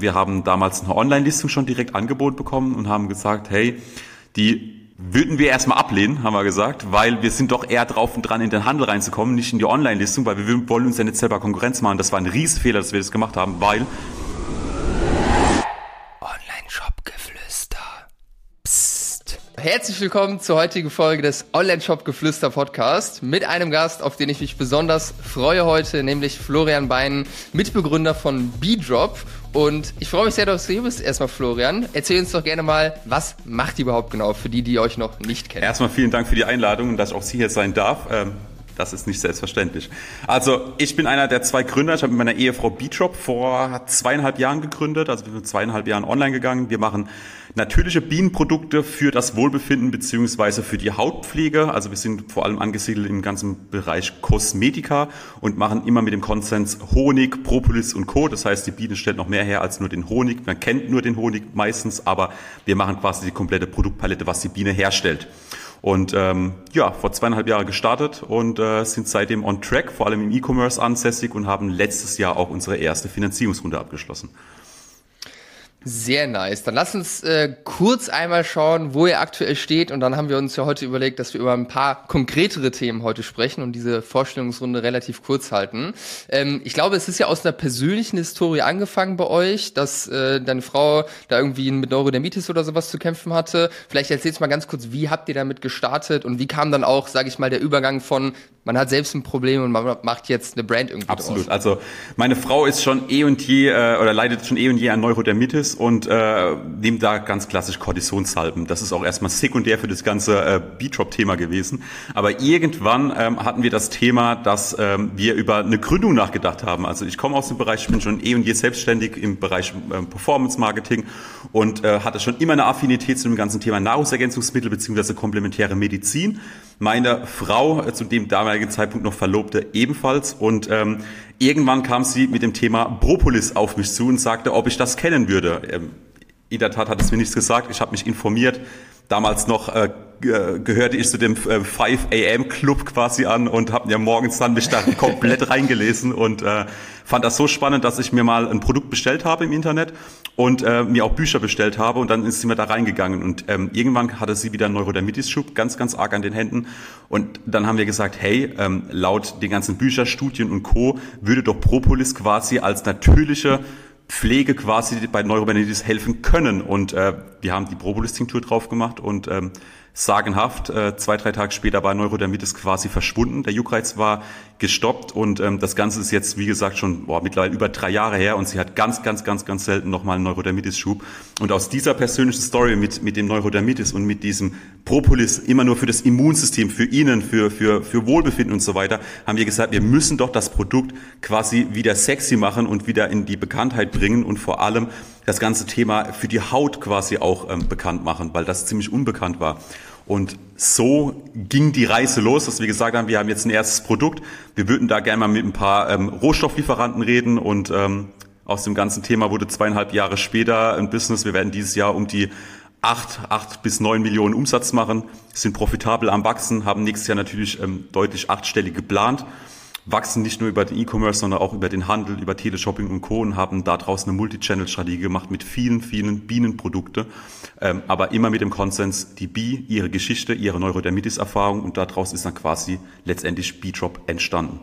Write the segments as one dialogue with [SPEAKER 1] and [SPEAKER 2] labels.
[SPEAKER 1] Wir haben damals eine Online-Listung schon direkt angeboten bekommen und haben gesagt, hey, die würden wir erstmal ablehnen, haben wir gesagt, weil wir sind doch eher drauf und dran, in den Handel reinzukommen, nicht in die Online-Listung, weil wir wollen uns ja nicht selber Konkurrenz machen. Das war ein Riesenfehler, dass wir das gemacht haben, weil
[SPEAKER 2] Herzlich willkommen zur heutigen Folge des Online-Shop-Geflüster Podcast mit einem Gast, auf den ich mich besonders freue heute, nämlich Florian Bein, Mitbegründer von B-Drop. Und ich freue mich sehr, dass du hier bist. Erstmal, Florian, erzähl uns doch gerne mal, was macht ihr überhaupt genau für die, die euch noch nicht kennen?
[SPEAKER 1] Erstmal vielen Dank für die Einladung und dass auch Sie hier sein darf. Ähm, das ist nicht selbstverständlich. Also ich bin einer der zwei Gründer. Ich habe mit meiner Ehefrau B-Drop vor zweieinhalb Jahren gegründet. Also wir sind zweieinhalb Jahren online gegangen. Wir machen natürliche Bienenprodukte für das Wohlbefinden beziehungsweise für die Hautpflege. Also wir sind vor allem angesiedelt im ganzen Bereich Kosmetika und machen immer mit dem Konsens Honig, Propolis und Co. Das heißt, die Biene stellt noch mehr her als nur den Honig. Man kennt nur den Honig meistens, aber wir machen quasi die komplette Produktpalette, was die Biene herstellt. Und ähm, ja, vor zweieinhalb Jahren gestartet und äh, sind seitdem on track, vor allem im E-Commerce ansässig und haben letztes Jahr auch unsere erste Finanzierungsrunde abgeschlossen.
[SPEAKER 2] Sehr nice. Dann lass uns äh, kurz einmal schauen, wo ihr aktuell steht. Und dann haben wir uns ja heute überlegt, dass wir über ein paar konkretere Themen heute sprechen und diese Vorstellungsrunde relativ kurz halten. Ähm, ich glaube, es ist ja aus einer persönlichen Historie angefangen bei euch, dass äh, deine Frau da irgendwie mit Neurodermitis oder sowas zu kämpfen hatte. Vielleicht erzählst du mal ganz kurz, wie habt ihr damit gestartet und wie kam dann auch, sage ich mal, der Übergang von man hat selbst ein Problem und man macht jetzt eine Brand irgendwie
[SPEAKER 1] Absolut. Draus. Also meine Frau ist schon eh und je äh, oder leidet schon eh und je an Neurodermitis und äh, nimmt da ganz klassisch Kortisonsalben. Das ist auch erstmal sekundär für das ganze äh, B-Drop-Thema gewesen. Aber irgendwann ähm, hatten wir das Thema, dass ähm, wir über eine Gründung nachgedacht haben. Also ich komme aus dem Bereich, ich bin schon eh und je selbstständig im Bereich äh, Performance-Marketing und äh, hatte schon immer eine Affinität zu dem ganzen Thema Nahrungsergänzungsmittel beziehungsweise komplementäre Medizin. Meine Frau, äh, zu dem damaligen Zeitpunkt noch Verlobte, ebenfalls. Und ähm, irgendwann kam sie mit dem Thema Propolis auf mich zu und sagte, ob ich das kennen würde. Ähm, in der Tat hat es mir nichts gesagt. Ich habe mich informiert. Damals noch äh, gehörte ich zu dem äh, 5 AM Club quasi an und habe mir morgens dann mich da komplett reingelesen und äh, fand das so spannend, dass ich mir mal ein Produkt bestellt habe im Internet und äh, mir auch Bücher bestellt habe und dann ist sie mir da reingegangen und ähm, irgendwann hatte sie wieder einen Neurodermitis-Schub, ganz, ganz arg an den Händen und dann haben wir gesagt, hey, ähm, laut den ganzen Bücherstudien und Co. würde doch Propolis quasi als natürliche Pflege quasi bei Neurodermitis helfen können. Und äh, wir haben die Propolis-Tinktur drauf gemacht und ähm, sagenhaft. Äh, zwei, drei Tage später war Neurodermitis quasi verschwunden. Der Juckreiz war gestoppt und ähm, das Ganze ist jetzt, wie gesagt, schon boah, mittlerweile über drei Jahre her und sie hat ganz, ganz, ganz, ganz selten nochmal einen Neurodermitis-Schub. Und aus dieser persönlichen Story mit, mit dem Neurodermitis und mit diesem Propolis immer nur für das Immunsystem, für ihnen, für, für, für Wohlbefinden und so weiter, haben wir gesagt, wir müssen doch das Produkt quasi wieder sexy machen und wieder in die Bekanntheit bringen und vor allem das ganze Thema für die Haut quasi auch ähm, bekannt machen, weil das ziemlich unbekannt war. Und so ging die Reise los, dass wir gesagt haben, wir haben jetzt ein erstes Produkt. Wir würden da gerne mal mit ein paar ähm, Rohstofflieferanten reden und ähm, aus dem ganzen Thema wurde zweieinhalb Jahre später ein Business. Wir werden dieses Jahr um die acht, acht bis neun Millionen Umsatz machen, sind profitabel am Wachsen, haben nächstes Jahr natürlich ähm, deutlich achtstellig geplant wachsen nicht nur über den E-Commerce, sondern auch über den Handel, über Teleshopping und Co. und haben da draußen eine Multi-Channel-Strategie gemacht mit vielen, vielen Bienenprodukte, ähm, aber immer mit dem Konsens, die Bee, ihre Geschichte, ihre Neurodermitis-Erfahrung und daraus ist dann quasi letztendlich B-Drop entstanden.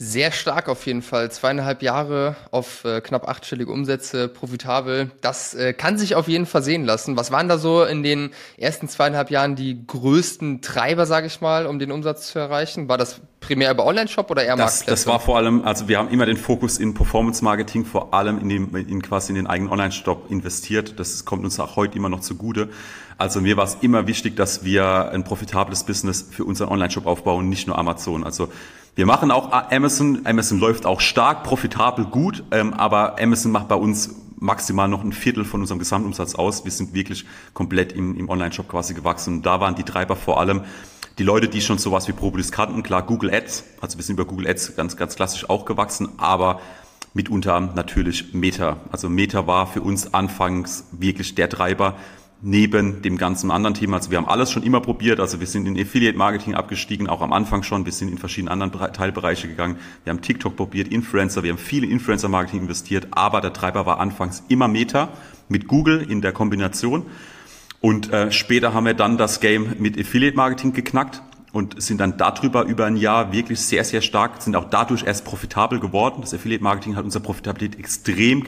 [SPEAKER 2] Sehr stark auf jeden Fall. Zweieinhalb Jahre auf äh, knapp achtstellige Umsätze, profitabel. Das äh, kann sich auf jeden Fall sehen lassen. Was waren da so in den ersten zweieinhalb Jahren die größten Treiber, sage ich mal, um den Umsatz zu erreichen? War das primär über Online-Shop oder eher
[SPEAKER 1] das, Marktplätze? Das war vor allem, also wir haben immer den Fokus in Performance-Marketing, vor allem in, dem, in quasi in den eigenen Online-Shop investiert. Das kommt uns auch heute immer noch zugute. Also mir war es immer wichtig, dass wir ein profitables Business für unseren Online-Shop aufbauen, nicht nur Amazon. Also wir machen auch Amazon. Amazon läuft auch stark, profitabel, gut, ähm, aber Amazon macht bei uns maximal noch ein Viertel von unserem Gesamtumsatz aus. Wir sind wirklich komplett im, im Online-Shop quasi gewachsen. Und da waren die Treiber vor allem die Leute, die schon sowas wie Propolis kannten. Klar, Google Ads, also wir sind über Google Ads ganz, ganz klassisch auch gewachsen, aber mitunter natürlich Meta. Also Meta war für uns anfangs wirklich der Treiber, neben dem ganzen anderen Thema. Also wir haben alles schon immer probiert. Also wir sind in Affiliate Marketing abgestiegen, auch am Anfang schon. Wir sind in verschiedene anderen Teilbereiche gegangen. Wir haben TikTok probiert, Influencer. Wir haben viele Influencer Marketing investiert. Aber der Treiber war anfangs immer Meta mit Google in der Kombination. Und äh, später haben wir dann das Game mit Affiliate Marketing geknackt und sind dann darüber über ein Jahr wirklich sehr, sehr stark, sind auch dadurch erst profitabel geworden. Das Affiliate Marketing hat unsere Profitabilität extrem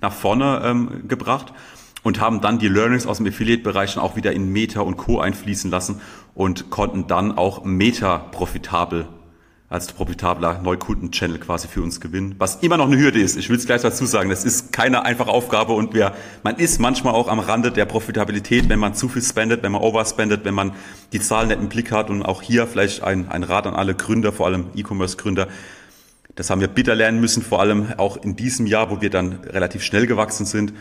[SPEAKER 1] nach vorne ähm, gebracht und haben dann die Learnings aus dem Affiliate-Bereich auch wieder in Meta und Co. einfließen lassen und konnten dann auch Meta profitabel als profitabler Neukunden-Channel quasi für uns gewinnen, was immer noch eine Hürde ist. Ich will es gleich dazu sagen, das ist keine einfache Aufgabe und wir, man ist manchmal auch am Rande der Profitabilität, wenn man zu viel spendet, wenn man overspendet, wenn man die Zahlen nicht im Blick hat und auch hier vielleicht ein, ein Rat an alle Gründer, vor allem E-Commerce-Gründer, das haben wir bitter lernen müssen, vor allem auch in diesem Jahr, wo wir dann relativ schnell gewachsen sind.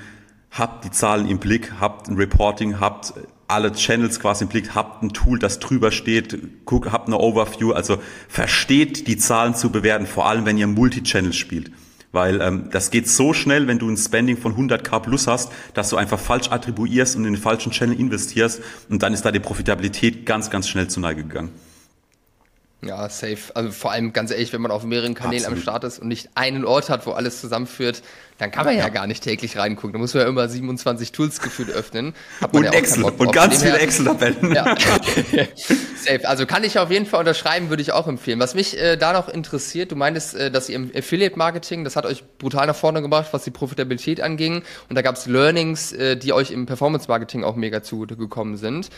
[SPEAKER 1] Habt die Zahlen im Blick, habt ein Reporting, habt alle Channels quasi im Blick, habt ein Tool, das drüber steht, guck, habt eine Overview, also versteht die Zahlen zu bewerten, vor allem wenn ihr Multichannel spielt. Weil ähm, das geht so schnell, wenn du ein Spending von 100k plus hast, dass du einfach falsch attribuierst und in den falschen Channel investierst und dann ist da die Profitabilität ganz, ganz schnell zu Neige gegangen.
[SPEAKER 2] Ja, safe. Also vor allem ganz ehrlich, wenn man auf mehreren Kanälen Absolut. am Start ist und nicht einen Ort hat, wo alles zusammenführt, dann kann man ja, ja gar nicht täglich reingucken. Da muss man ja immer 27 Tools gefühlt öffnen.
[SPEAKER 1] Und ja Excel und ganz viele Excel-Tabellen. Ja.
[SPEAKER 2] safe. Also kann ich auf jeden Fall unterschreiben, würde ich auch empfehlen. Was mich äh, da noch interessiert, du meintest, äh, dass ihr im Affiliate-Marketing, das hat euch brutal nach vorne gebracht, was die Profitabilität anging. Und da gab es Learnings, äh, die euch im Performance-Marketing auch mega zugute gekommen sind.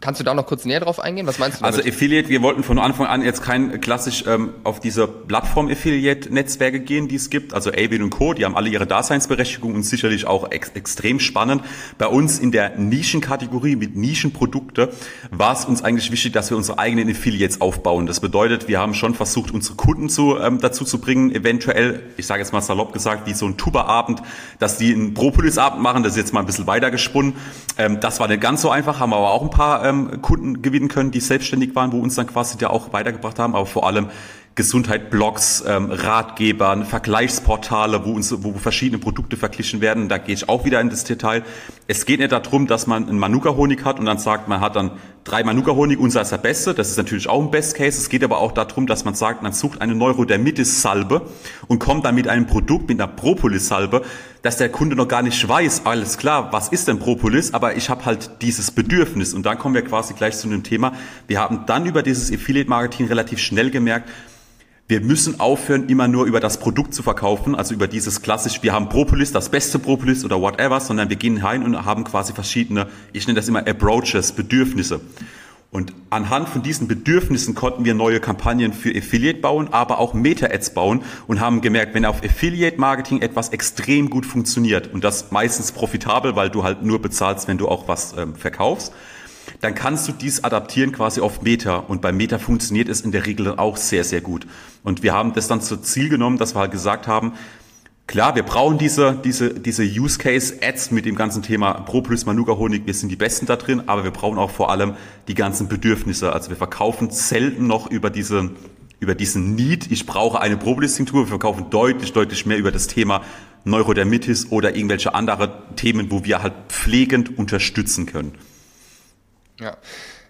[SPEAKER 2] Kannst du da noch kurz näher drauf eingehen? Was meinst du
[SPEAKER 1] also damit? Also Affiliate, wir wollten von Anfang an jetzt kein klassisch ähm, auf diese Plattform-Affiliate-Netzwerke gehen, die es gibt. Also Avin und Co., die haben alle ihre Daseinsberechtigung und sicherlich auch ex extrem spannend. Bei uns in der Nischenkategorie mit Nischenprodukte war es uns eigentlich wichtig, dass wir unsere eigenen Affiliates aufbauen. Das bedeutet, wir haben schon versucht, unsere Kunden zu, ähm, dazu zu bringen, eventuell, ich sage jetzt mal salopp gesagt, wie so ein Tuba-Abend, dass die einen Propolis-Abend machen. Das ist jetzt mal ein bisschen weiter gesponnen. Ähm, das war nicht ganz so einfach, haben aber auch ein paar ähm, Kunden gewinnen können, die selbstständig waren, wo uns dann quasi der auch weitergebracht haben, aber vor allem Gesundheit, Blogs, ähm, Ratgebern, Vergleichsportale, wo uns, wo verschiedene Produkte verglichen werden. Da gehe ich auch wieder in das Detail. Es geht nicht darum, dass man einen Manuka-Honig hat und dann sagt, man hat dann drei Manuka-Honig, unser ist der beste. Das ist natürlich auch ein Best Case. Es geht aber auch darum, dass man sagt, man sucht eine Neurodermitis-Salbe und kommt dann mit einem Produkt, mit einer Propolis-Salbe, dass der Kunde noch gar nicht weiß, alles klar, was ist denn Propolis, aber ich habe halt dieses Bedürfnis. Und dann kommen wir quasi gleich zu einem Thema. Wir haben dann über dieses Affiliate-Marketing relativ schnell gemerkt, wir müssen aufhören, immer nur über das Produkt zu verkaufen, also über dieses klassisch, wir haben Propolis, das beste Propolis oder whatever, sondern wir gehen rein und haben quasi verschiedene, ich nenne das immer Approaches, Bedürfnisse. Und anhand von diesen Bedürfnissen konnten wir neue Kampagnen für Affiliate bauen, aber auch Meta-Ads bauen und haben gemerkt, wenn auf Affiliate-Marketing etwas extrem gut funktioniert und das meistens profitabel, weil du halt nur bezahlst, wenn du auch was ähm, verkaufst, dann kannst du dies adaptieren quasi auf Meta. Und bei Meta funktioniert es in der Regel auch sehr, sehr gut. Und wir haben das dann zu Ziel genommen, dass wir halt gesagt haben, klar, wir brauchen diese, diese, diese Use Case Ads mit dem ganzen Thema Propolis, Manuka Honig. Wir sind die Besten da drin, aber wir brauchen auch vor allem die ganzen Bedürfnisse. Also wir verkaufen selten noch über diese, über diesen Need. Ich brauche eine Propolis-Tinktur. Wir verkaufen deutlich, deutlich mehr über das Thema Neurodermitis oder irgendwelche andere Themen, wo wir halt pflegend unterstützen können.
[SPEAKER 2] Ja.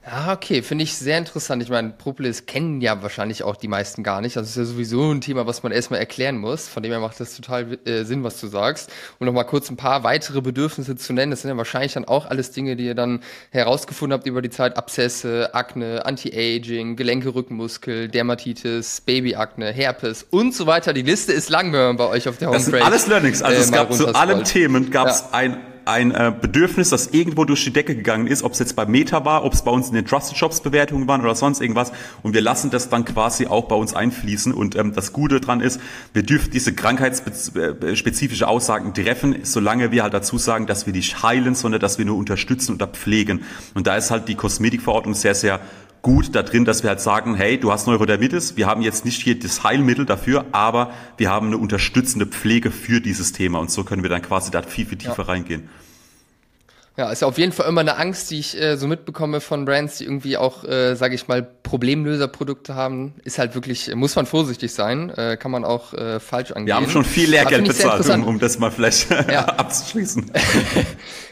[SPEAKER 2] Ja, okay, finde ich sehr interessant. Ich meine, Propolis kennen ja wahrscheinlich auch die meisten gar nicht. Das ist ja sowieso ein Thema, was man erstmal erklären muss. Von dem her macht das total äh, Sinn, was du sagst. Und nochmal kurz ein paar weitere Bedürfnisse zu nennen. Das sind ja wahrscheinlich dann auch alles Dinge, die ihr dann herausgefunden habt über die Zeit. Abszesse, Akne, Anti-Aging, Gelenke, Rückenmuskel, Dermatitis, Babyakne, Herpes und so weiter. Die Liste ist lang, wenn man bei euch auf der Homepage.
[SPEAKER 1] Das sind alles Learnings. Also äh, es gab zu allen Themen gab es ja. ein ein äh, Bedürfnis, das irgendwo durch die Decke gegangen ist, ob es jetzt bei Meta war, ob es bei uns in den Trusted Shops Bewertungen waren oder sonst irgendwas. Und wir lassen das dann quasi auch bei uns einfließen. Und ähm, das Gute dran ist, wir dürfen diese krankheitsspezifische Aussagen treffen, solange wir halt dazu sagen, dass wir nicht heilen, sondern dass wir nur unterstützen oder pflegen. Und da ist halt die Kosmetikverordnung sehr, sehr gut da drin, dass wir halt sagen, hey, du hast Neurodermitis, wir haben jetzt nicht hier das Heilmittel dafür, aber wir haben eine unterstützende Pflege für dieses Thema und so können wir dann quasi da viel, viel tiefer ja. reingehen.
[SPEAKER 2] Ja, ist ja auf jeden Fall immer eine Angst, die ich äh, so mitbekomme von Brands, die irgendwie auch, äh, sage ich mal, Problemlöserprodukte haben. Ist halt wirklich, muss man vorsichtig sein, äh, kann man auch äh, falsch angehen.
[SPEAKER 1] Wir haben schon viel Lehrgeld bezahlt, um, um das mal vielleicht ja. abzuschließen.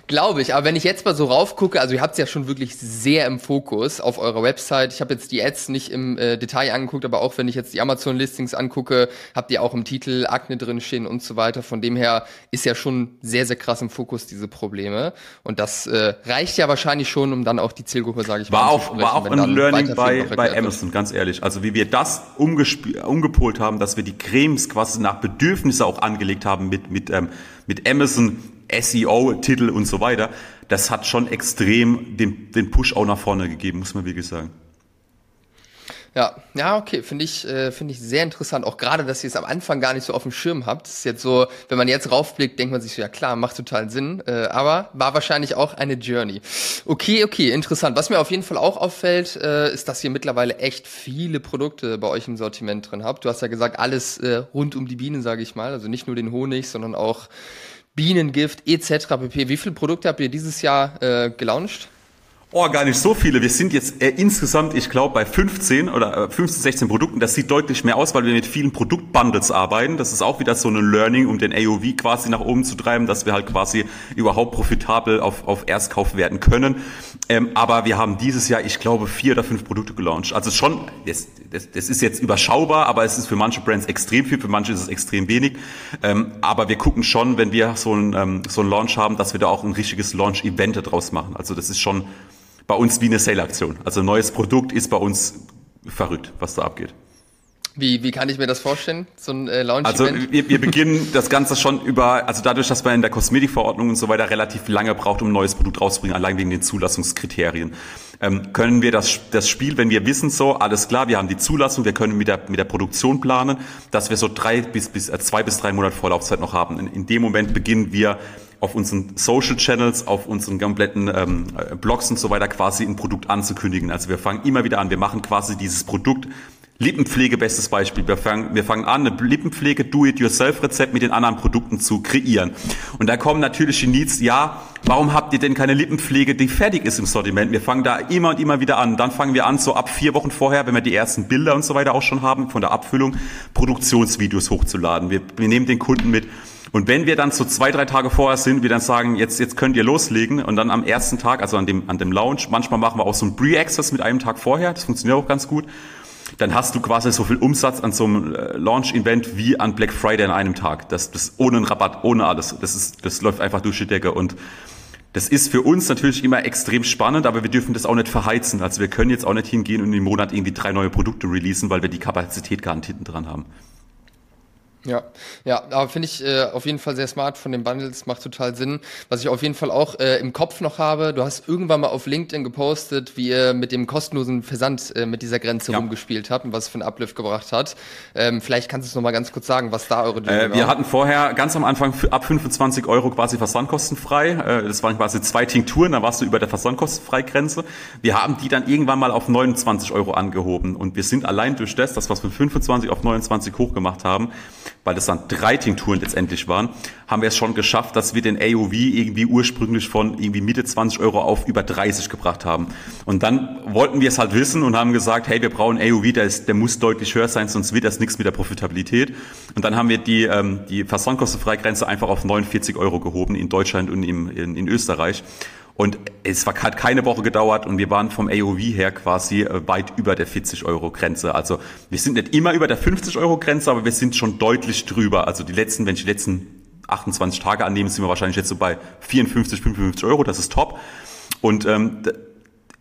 [SPEAKER 2] Glaube ich, aber wenn ich jetzt mal so raufgucke, also ihr habt es ja schon wirklich sehr im Fokus auf eurer Website. Ich habe jetzt die Ads nicht im äh, Detail angeguckt, aber auch wenn ich jetzt die Amazon-Listings angucke, habt ihr auch im Titel Akne drin stehen und so weiter. Von dem her ist ja schon sehr, sehr krass im Fokus diese Probleme. Und das äh, reicht ja wahrscheinlich schon, um dann auch die Zielgruppe, sage ich
[SPEAKER 1] war mal, auch, War auch ein Learning bei, bei Amazon, ganz ehrlich. Also wie wir das umgepolt haben, dass wir die Cremes quasi nach Bedürfnisse auch angelegt haben mit, mit, ähm, mit Amazon SEO-Titel und so weiter, das hat schon extrem den, den Push auch nach vorne gegeben, muss man wirklich sagen.
[SPEAKER 2] Ja, ja, okay, finde ich, äh, finde ich sehr interessant. Auch gerade, dass ihr es am Anfang gar nicht so auf dem Schirm habt. Das ist jetzt so, wenn man jetzt raufblickt, denkt man sich so, ja klar, macht total Sinn. Äh, aber war wahrscheinlich auch eine Journey. Okay, okay, interessant. Was mir auf jeden Fall auch auffällt, äh, ist, dass ihr mittlerweile echt viele Produkte bei euch im Sortiment drin habt. Du hast ja gesagt, alles äh, rund um die Bienen, sage ich mal. Also nicht nur den Honig, sondern auch Bienengift etc. pp. Wie viele Produkte habt ihr dieses Jahr äh, gelauncht?
[SPEAKER 1] Oh, gar nicht so viele. Wir sind jetzt äh, insgesamt, ich glaube, bei 15 oder 15, äh, 16 Produkten. Das sieht deutlich mehr aus, weil wir mit vielen Produktbundles arbeiten. Das ist auch wieder so ein Learning, um den AOV quasi nach oben zu treiben, dass wir halt quasi überhaupt profitabel auf, auf Erstkauf werden können. Ähm, aber wir haben dieses Jahr, ich glaube, vier oder fünf Produkte gelauncht. Also schon, das, das, das ist jetzt überschaubar, aber es ist für manche Brands extrem viel, für manche ist es extrem wenig. Ähm, aber wir gucken schon, wenn wir so ein, ähm, so ein Launch haben, dass wir da auch ein richtiges Launch-Event daraus machen. Also das ist schon bei uns wie eine Sale-Aktion. Also ein neues Produkt ist bei uns verrückt, was da abgeht.
[SPEAKER 2] Wie, wie kann ich mir das vorstellen, so ein äh, Launch-Event?
[SPEAKER 1] Also wir, wir beginnen das Ganze schon über, also dadurch, dass man in der Kosmetikverordnung und so weiter relativ lange braucht, um ein neues Produkt rauszubringen, allein wegen den Zulassungskriterien, ähm, können wir das, das Spiel, wenn wir wissen so, alles klar, wir haben die Zulassung, wir können mit der, mit der Produktion planen, dass wir so drei bis, bis äh, zwei bis drei Monate Vorlaufzeit noch haben. In, in dem Moment beginnen wir auf unseren Social Channels, auf unseren kompletten ähm, Blogs und so weiter quasi ein Produkt anzukündigen. Also wir fangen immer wieder an, wir machen quasi dieses Produkt Lippenpflege, bestes Beispiel. Wir fangen, wir fangen an, eine Lippenpflege Do-it-yourself-Rezept mit den anderen Produkten zu kreieren. Und da kommen natürlich die Needs, ja, warum habt ihr denn keine Lippenpflege, die fertig ist im Sortiment? Wir fangen da immer und immer wieder an. Dann fangen wir an, so ab vier Wochen vorher, wenn wir die ersten Bilder und so weiter auch schon haben, von der Abfüllung, Produktionsvideos hochzuladen. Wir, wir nehmen den Kunden mit, und wenn wir dann so zwei, drei Tage vorher sind, wir dann sagen, jetzt, jetzt könnt ihr loslegen und dann am ersten Tag, also an dem, an dem Launch, manchmal machen wir auch so ein Pre-Access mit einem Tag vorher, das funktioniert auch ganz gut, dann hast du quasi so viel Umsatz an so einem äh, Launch-Event wie an Black Friday an einem Tag. Das, das ohne einen Rabatt, ohne alles. Das ist, das läuft einfach durch die Decke und das ist für uns natürlich immer extrem spannend, aber wir dürfen das auch nicht verheizen. Also wir können jetzt auch nicht hingehen und im Monat irgendwie drei neue Produkte releasen, weil wir die Kapazität gar nicht hinten dran haben.
[SPEAKER 2] Ja, ja, aber finde ich äh, auf jeden Fall sehr smart von den Bundles, macht total Sinn. Was ich auf jeden Fall auch äh, im Kopf noch habe, du hast irgendwann mal auf LinkedIn gepostet, wie ihr mit dem kostenlosen Versand äh, mit dieser Grenze ja. rumgespielt habt und was es für einen Uplift gebracht hat. Ähm, vielleicht kannst du es nochmal ganz kurz sagen, was da eure
[SPEAKER 1] Journey äh, Wir war. hatten vorher ganz am Anfang ab 25 Euro quasi versandkostenfrei. Äh, das waren quasi zwei Tinkturen, da warst du über der Versandkostenfreigrenze. Wir haben die dann irgendwann mal auf 29 Euro angehoben und wir sind allein durch das, das was wir von 25 auf 29 hochgemacht haben, weil das dann drei Tinkturen letztendlich waren, haben wir es schon geschafft, dass wir den AOV irgendwie ursprünglich von irgendwie Mitte 20 Euro auf über 30 gebracht haben. Und dann wollten wir es halt wissen und haben gesagt, hey, wir brauchen AOV, der, ist, der muss deutlich höher sein, sonst wird das nichts mit der Profitabilität. Und dann haben wir die, ähm, die Versandkostenfreigrenze einfach auf 49 Euro gehoben in Deutschland und im, in, in Österreich. Und es hat keine Woche gedauert und wir waren vom AOV her quasi äh, weit über der 40 Euro Grenze. Also wir sind nicht immer über der 50 Euro Grenze, aber wir sind schon deutlich drüber. Also die letzten, wenn ich die letzten 28 Tage annehme, sind wir wahrscheinlich jetzt so bei 54, 55 Euro. Das ist top. Und ähm,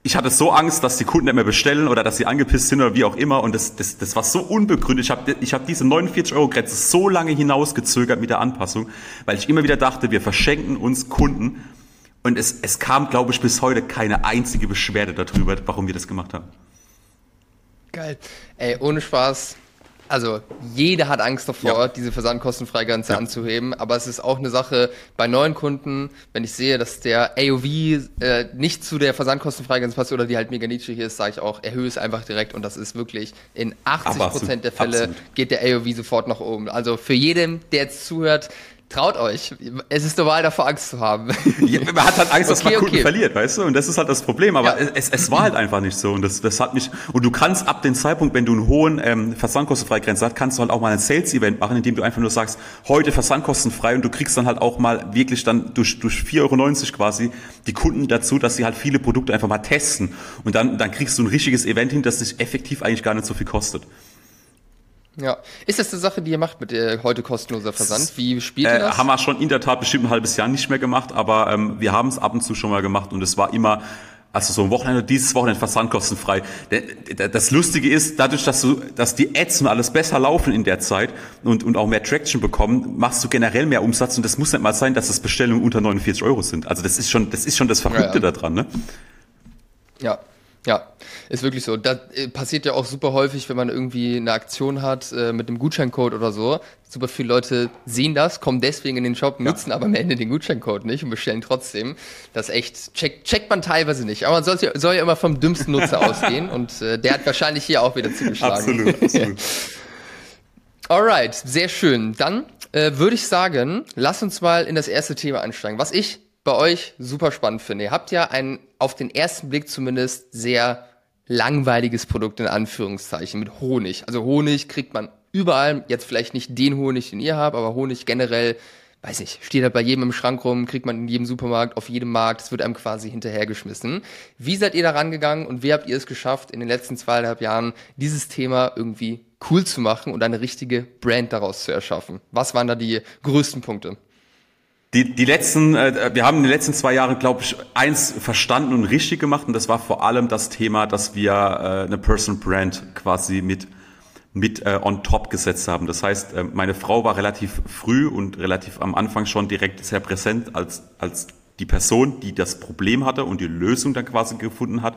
[SPEAKER 1] ich hatte so Angst, dass die Kunden nicht mehr bestellen oder dass sie angepisst sind oder wie auch immer. Und das, das, das war so unbegründet. Ich habe ich hab diese 49 Euro Grenze so lange hinausgezögert mit der Anpassung, weil ich immer wieder dachte, wir verschenken uns Kunden und es, es kam, glaube ich, bis heute keine einzige Beschwerde darüber, warum wir das gemacht haben.
[SPEAKER 2] Geil. Ey, ohne Spaß. Also jeder hat Angst davor, ja. diese Versandkostenfreigrenze ja. anzuheben, aber es ist auch eine Sache bei neuen Kunden, wenn ich sehe, dass der AOV äh, nicht zu der Versandkostenfreigrenze passt oder die halt mega niedrig ist, sage ich auch, erhöhe es einfach direkt und das ist wirklich in 80 Prozent der Fälle absolut. geht der AOV sofort nach oben. Also für jeden, der jetzt zuhört, Traut euch. Es ist normal, davor Angst zu haben.
[SPEAKER 1] Ja, man hat halt Angst, dass man Kunden okay. verliert, weißt du? Und das ist halt das Problem. Aber ja. es, es war halt einfach nicht so. Und das, das hat mich. Und du kannst ab dem Zeitpunkt, wenn du einen hohen ähm, Versandkostenfreigrenze hast, kannst du halt auch mal ein Sales-Event machen, indem du einfach nur sagst, heute versandkostenfrei und du kriegst dann halt auch mal wirklich dann durch, durch 4,90 Euro quasi die Kunden dazu, dass sie halt viele Produkte einfach mal testen. Und dann, dann kriegst du ein richtiges Event hin, das dich effektiv eigentlich gar nicht so viel kostet.
[SPEAKER 2] Ja. Ist das eine Sache, die ihr macht mit der heute kostenloser Versand? Wie spielt ihr äh, das?
[SPEAKER 1] Haben wir schon in der Tat bestimmt ein halbes Jahr nicht mehr gemacht, aber ähm, wir haben es ab und zu schon mal gemacht und es war immer also so ein Wochenende, dieses Wochenende versandkostenfrei. Das Lustige ist, dadurch, dass du, dass die Ads und alles besser laufen in der Zeit und, und auch mehr Traction bekommen, machst du generell mehr Umsatz und das muss nicht mal sein, dass das Bestellungen unter 49 Euro sind. Also das ist schon, das ist schon das Verrückte ja, ja. daran, ne?
[SPEAKER 2] Ja, ja, ist wirklich so. Das äh, passiert ja auch super häufig, wenn man irgendwie eine Aktion hat äh, mit einem Gutscheincode oder so. Super viele Leute sehen das, kommen deswegen in den Shop, nutzen ja. aber am Ende den Gutscheincode nicht und bestellen trotzdem. Das echt check, checkt man teilweise nicht. Aber man soll, soll ja immer vom dümmsten Nutzer ausgehen und äh, der hat wahrscheinlich hier auch wieder zugeschlagen. Absolut, absolut. Alright, sehr schön. Dann äh, würde ich sagen, lass uns mal in das erste Thema einsteigen. Was ich bei euch super spannend finde. Ihr habt ja ein auf den ersten Blick zumindest sehr langweiliges Produkt in Anführungszeichen mit Honig. Also Honig kriegt man überall, jetzt vielleicht nicht den Honig, den ihr habt, aber Honig generell, weiß ich, steht halt bei jedem im Schrank rum, kriegt man in jedem Supermarkt, auf jedem Markt, es wird einem quasi hinterhergeschmissen. Wie seid ihr da rangegangen und wie habt ihr es geschafft, in den letzten zweieinhalb Jahren dieses Thema irgendwie cool zu machen und eine richtige Brand daraus zu erschaffen? Was waren da die größten Punkte?
[SPEAKER 1] Die, die letzten, äh, wir haben in den letzten zwei Jahren, glaube ich, eins verstanden und richtig gemacht und das war vor allem das Thema, dass wir äh, eine Person Brand quasi mit mit äh, on top gesetzt haben. Das heißt, äh, meine Frau war relativ früh und relativ am Anfang schon direkt sehr präsent als als die Person, die das Problem hatte und die Lösung dann quasi gefunden hat.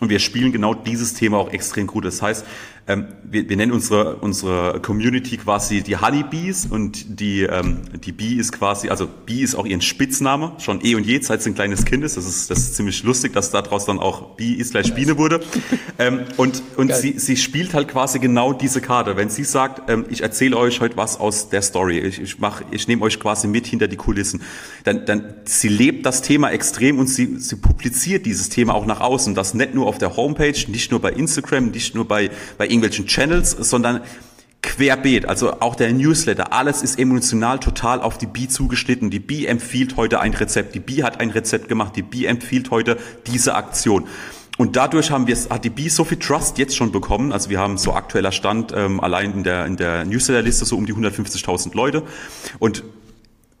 [SPEAKER 1] Und wir spielen genau dieses Thema auch extrem gut. Das heißt, ähm, wir, wir nennen unsere, unsere Community quasi die Honeybees und die, ähm, die Bee ist quasi, also Bee ist auch ihren Spitzname, schon eh und je, seit sie ein kleines Kind ist. Das ist, das ist ziemlich lustig, dass daraus dann auch Bee ist gleich Biene wurde. Ähm, und und sie, sie spielt halt quasi genau diese Karte. Wenn sie sagt, ähm, ich erzähle euch heute was aus der Story, ich, ich, mach, ich nehme euch quasi mit hinter die Kulissen, dann, dann sie lebt das Thema extrem und sie, sie publiziert dieses Thema auch nach außen. Das nicht nur auf der Homepage, nicht nur bei Instagram, nicht nur bei, bei irgendwelchen Channels, sondern querbeet, also auch der Newsletter, alles ist emotional total auf die B zugeschnitten. Die B empfiehlt heute ein Rezept, die B hat ein Rezept gemacht, die B empfiehlt heute diese Aktion. Und dadurch haben wir, hat die B so viel Trust jetzt schon bekommen. Also wir haben so aktueller Stand ähm, allein in der, in der Newsletterliste so um die 150.000 Leute. Und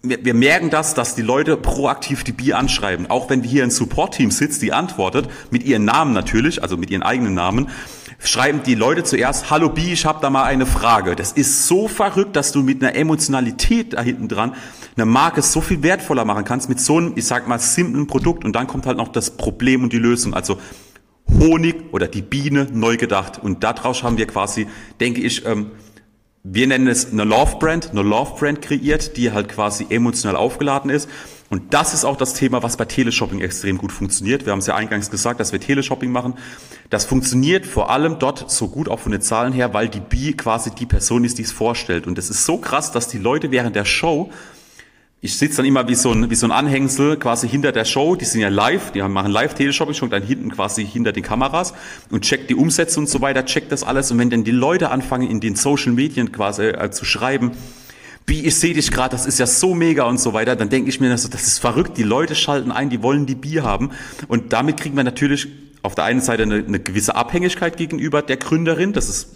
[SPEAKER 1] wir, merken das, dass die Leute proaktiv die Bi anschreiben. Auch wenn wir hier ein Support-Team sitzt, die antwortet, mit ihren Namen natürlich, also mit ihren eigenen Namen, schreiben die Leute zuerst, hallo Bi, ich habe da mal eine Frage. Das ist so verrückt, dass du mit einer Emotionalität da hinten dran eine Marke so viel wertvoller machen kannst mit so einem, ich sag mal, simplen Produkt. Und dann kommt halt noch das Problem und die Lösung. Also Honig oder die Biene neu gedacht. Und daraus haben wir quasi, denke ich, ähm, wir nennen es eine Love Brand, eine Love Brand kreiert, die halt quasi emotional aufgeladen ist. Und das ist auch das Thema, was bei Teleshopping extrem gut funktioniert. Wir haben es ja eingangs gesagt, dass wir Teleshopping machen. Das funktioniert vor allem dort so gut auch von den Zahlen her, weil die B quasi die Person ist, die es vorstellt. Und es ist so krass, dass die Leute während der Show ich sitze dann immer wie so, ein, wie so ein Anhängsel quasi hinter der Show. Die sind ja live, die machen live Teleshopping schon dann hinten quasi hinter den Kameras und checkt die Umsätze und so weiter, checkt das alles. Und wenn dann die Leute anfangen, in den Social Medien quasi äh, zu schreiben, wie ich sehe dich gerade, das ist ja so mega und so weiter, dann denke ich mir, das ist verrückt. Die Leute schalten ein, die wollen die Bier haben. Und damit kriegen wir natürlich auf der einen Seite eine, eine gewisse Abhängigkeit gegenüber der Gründerin. Das ist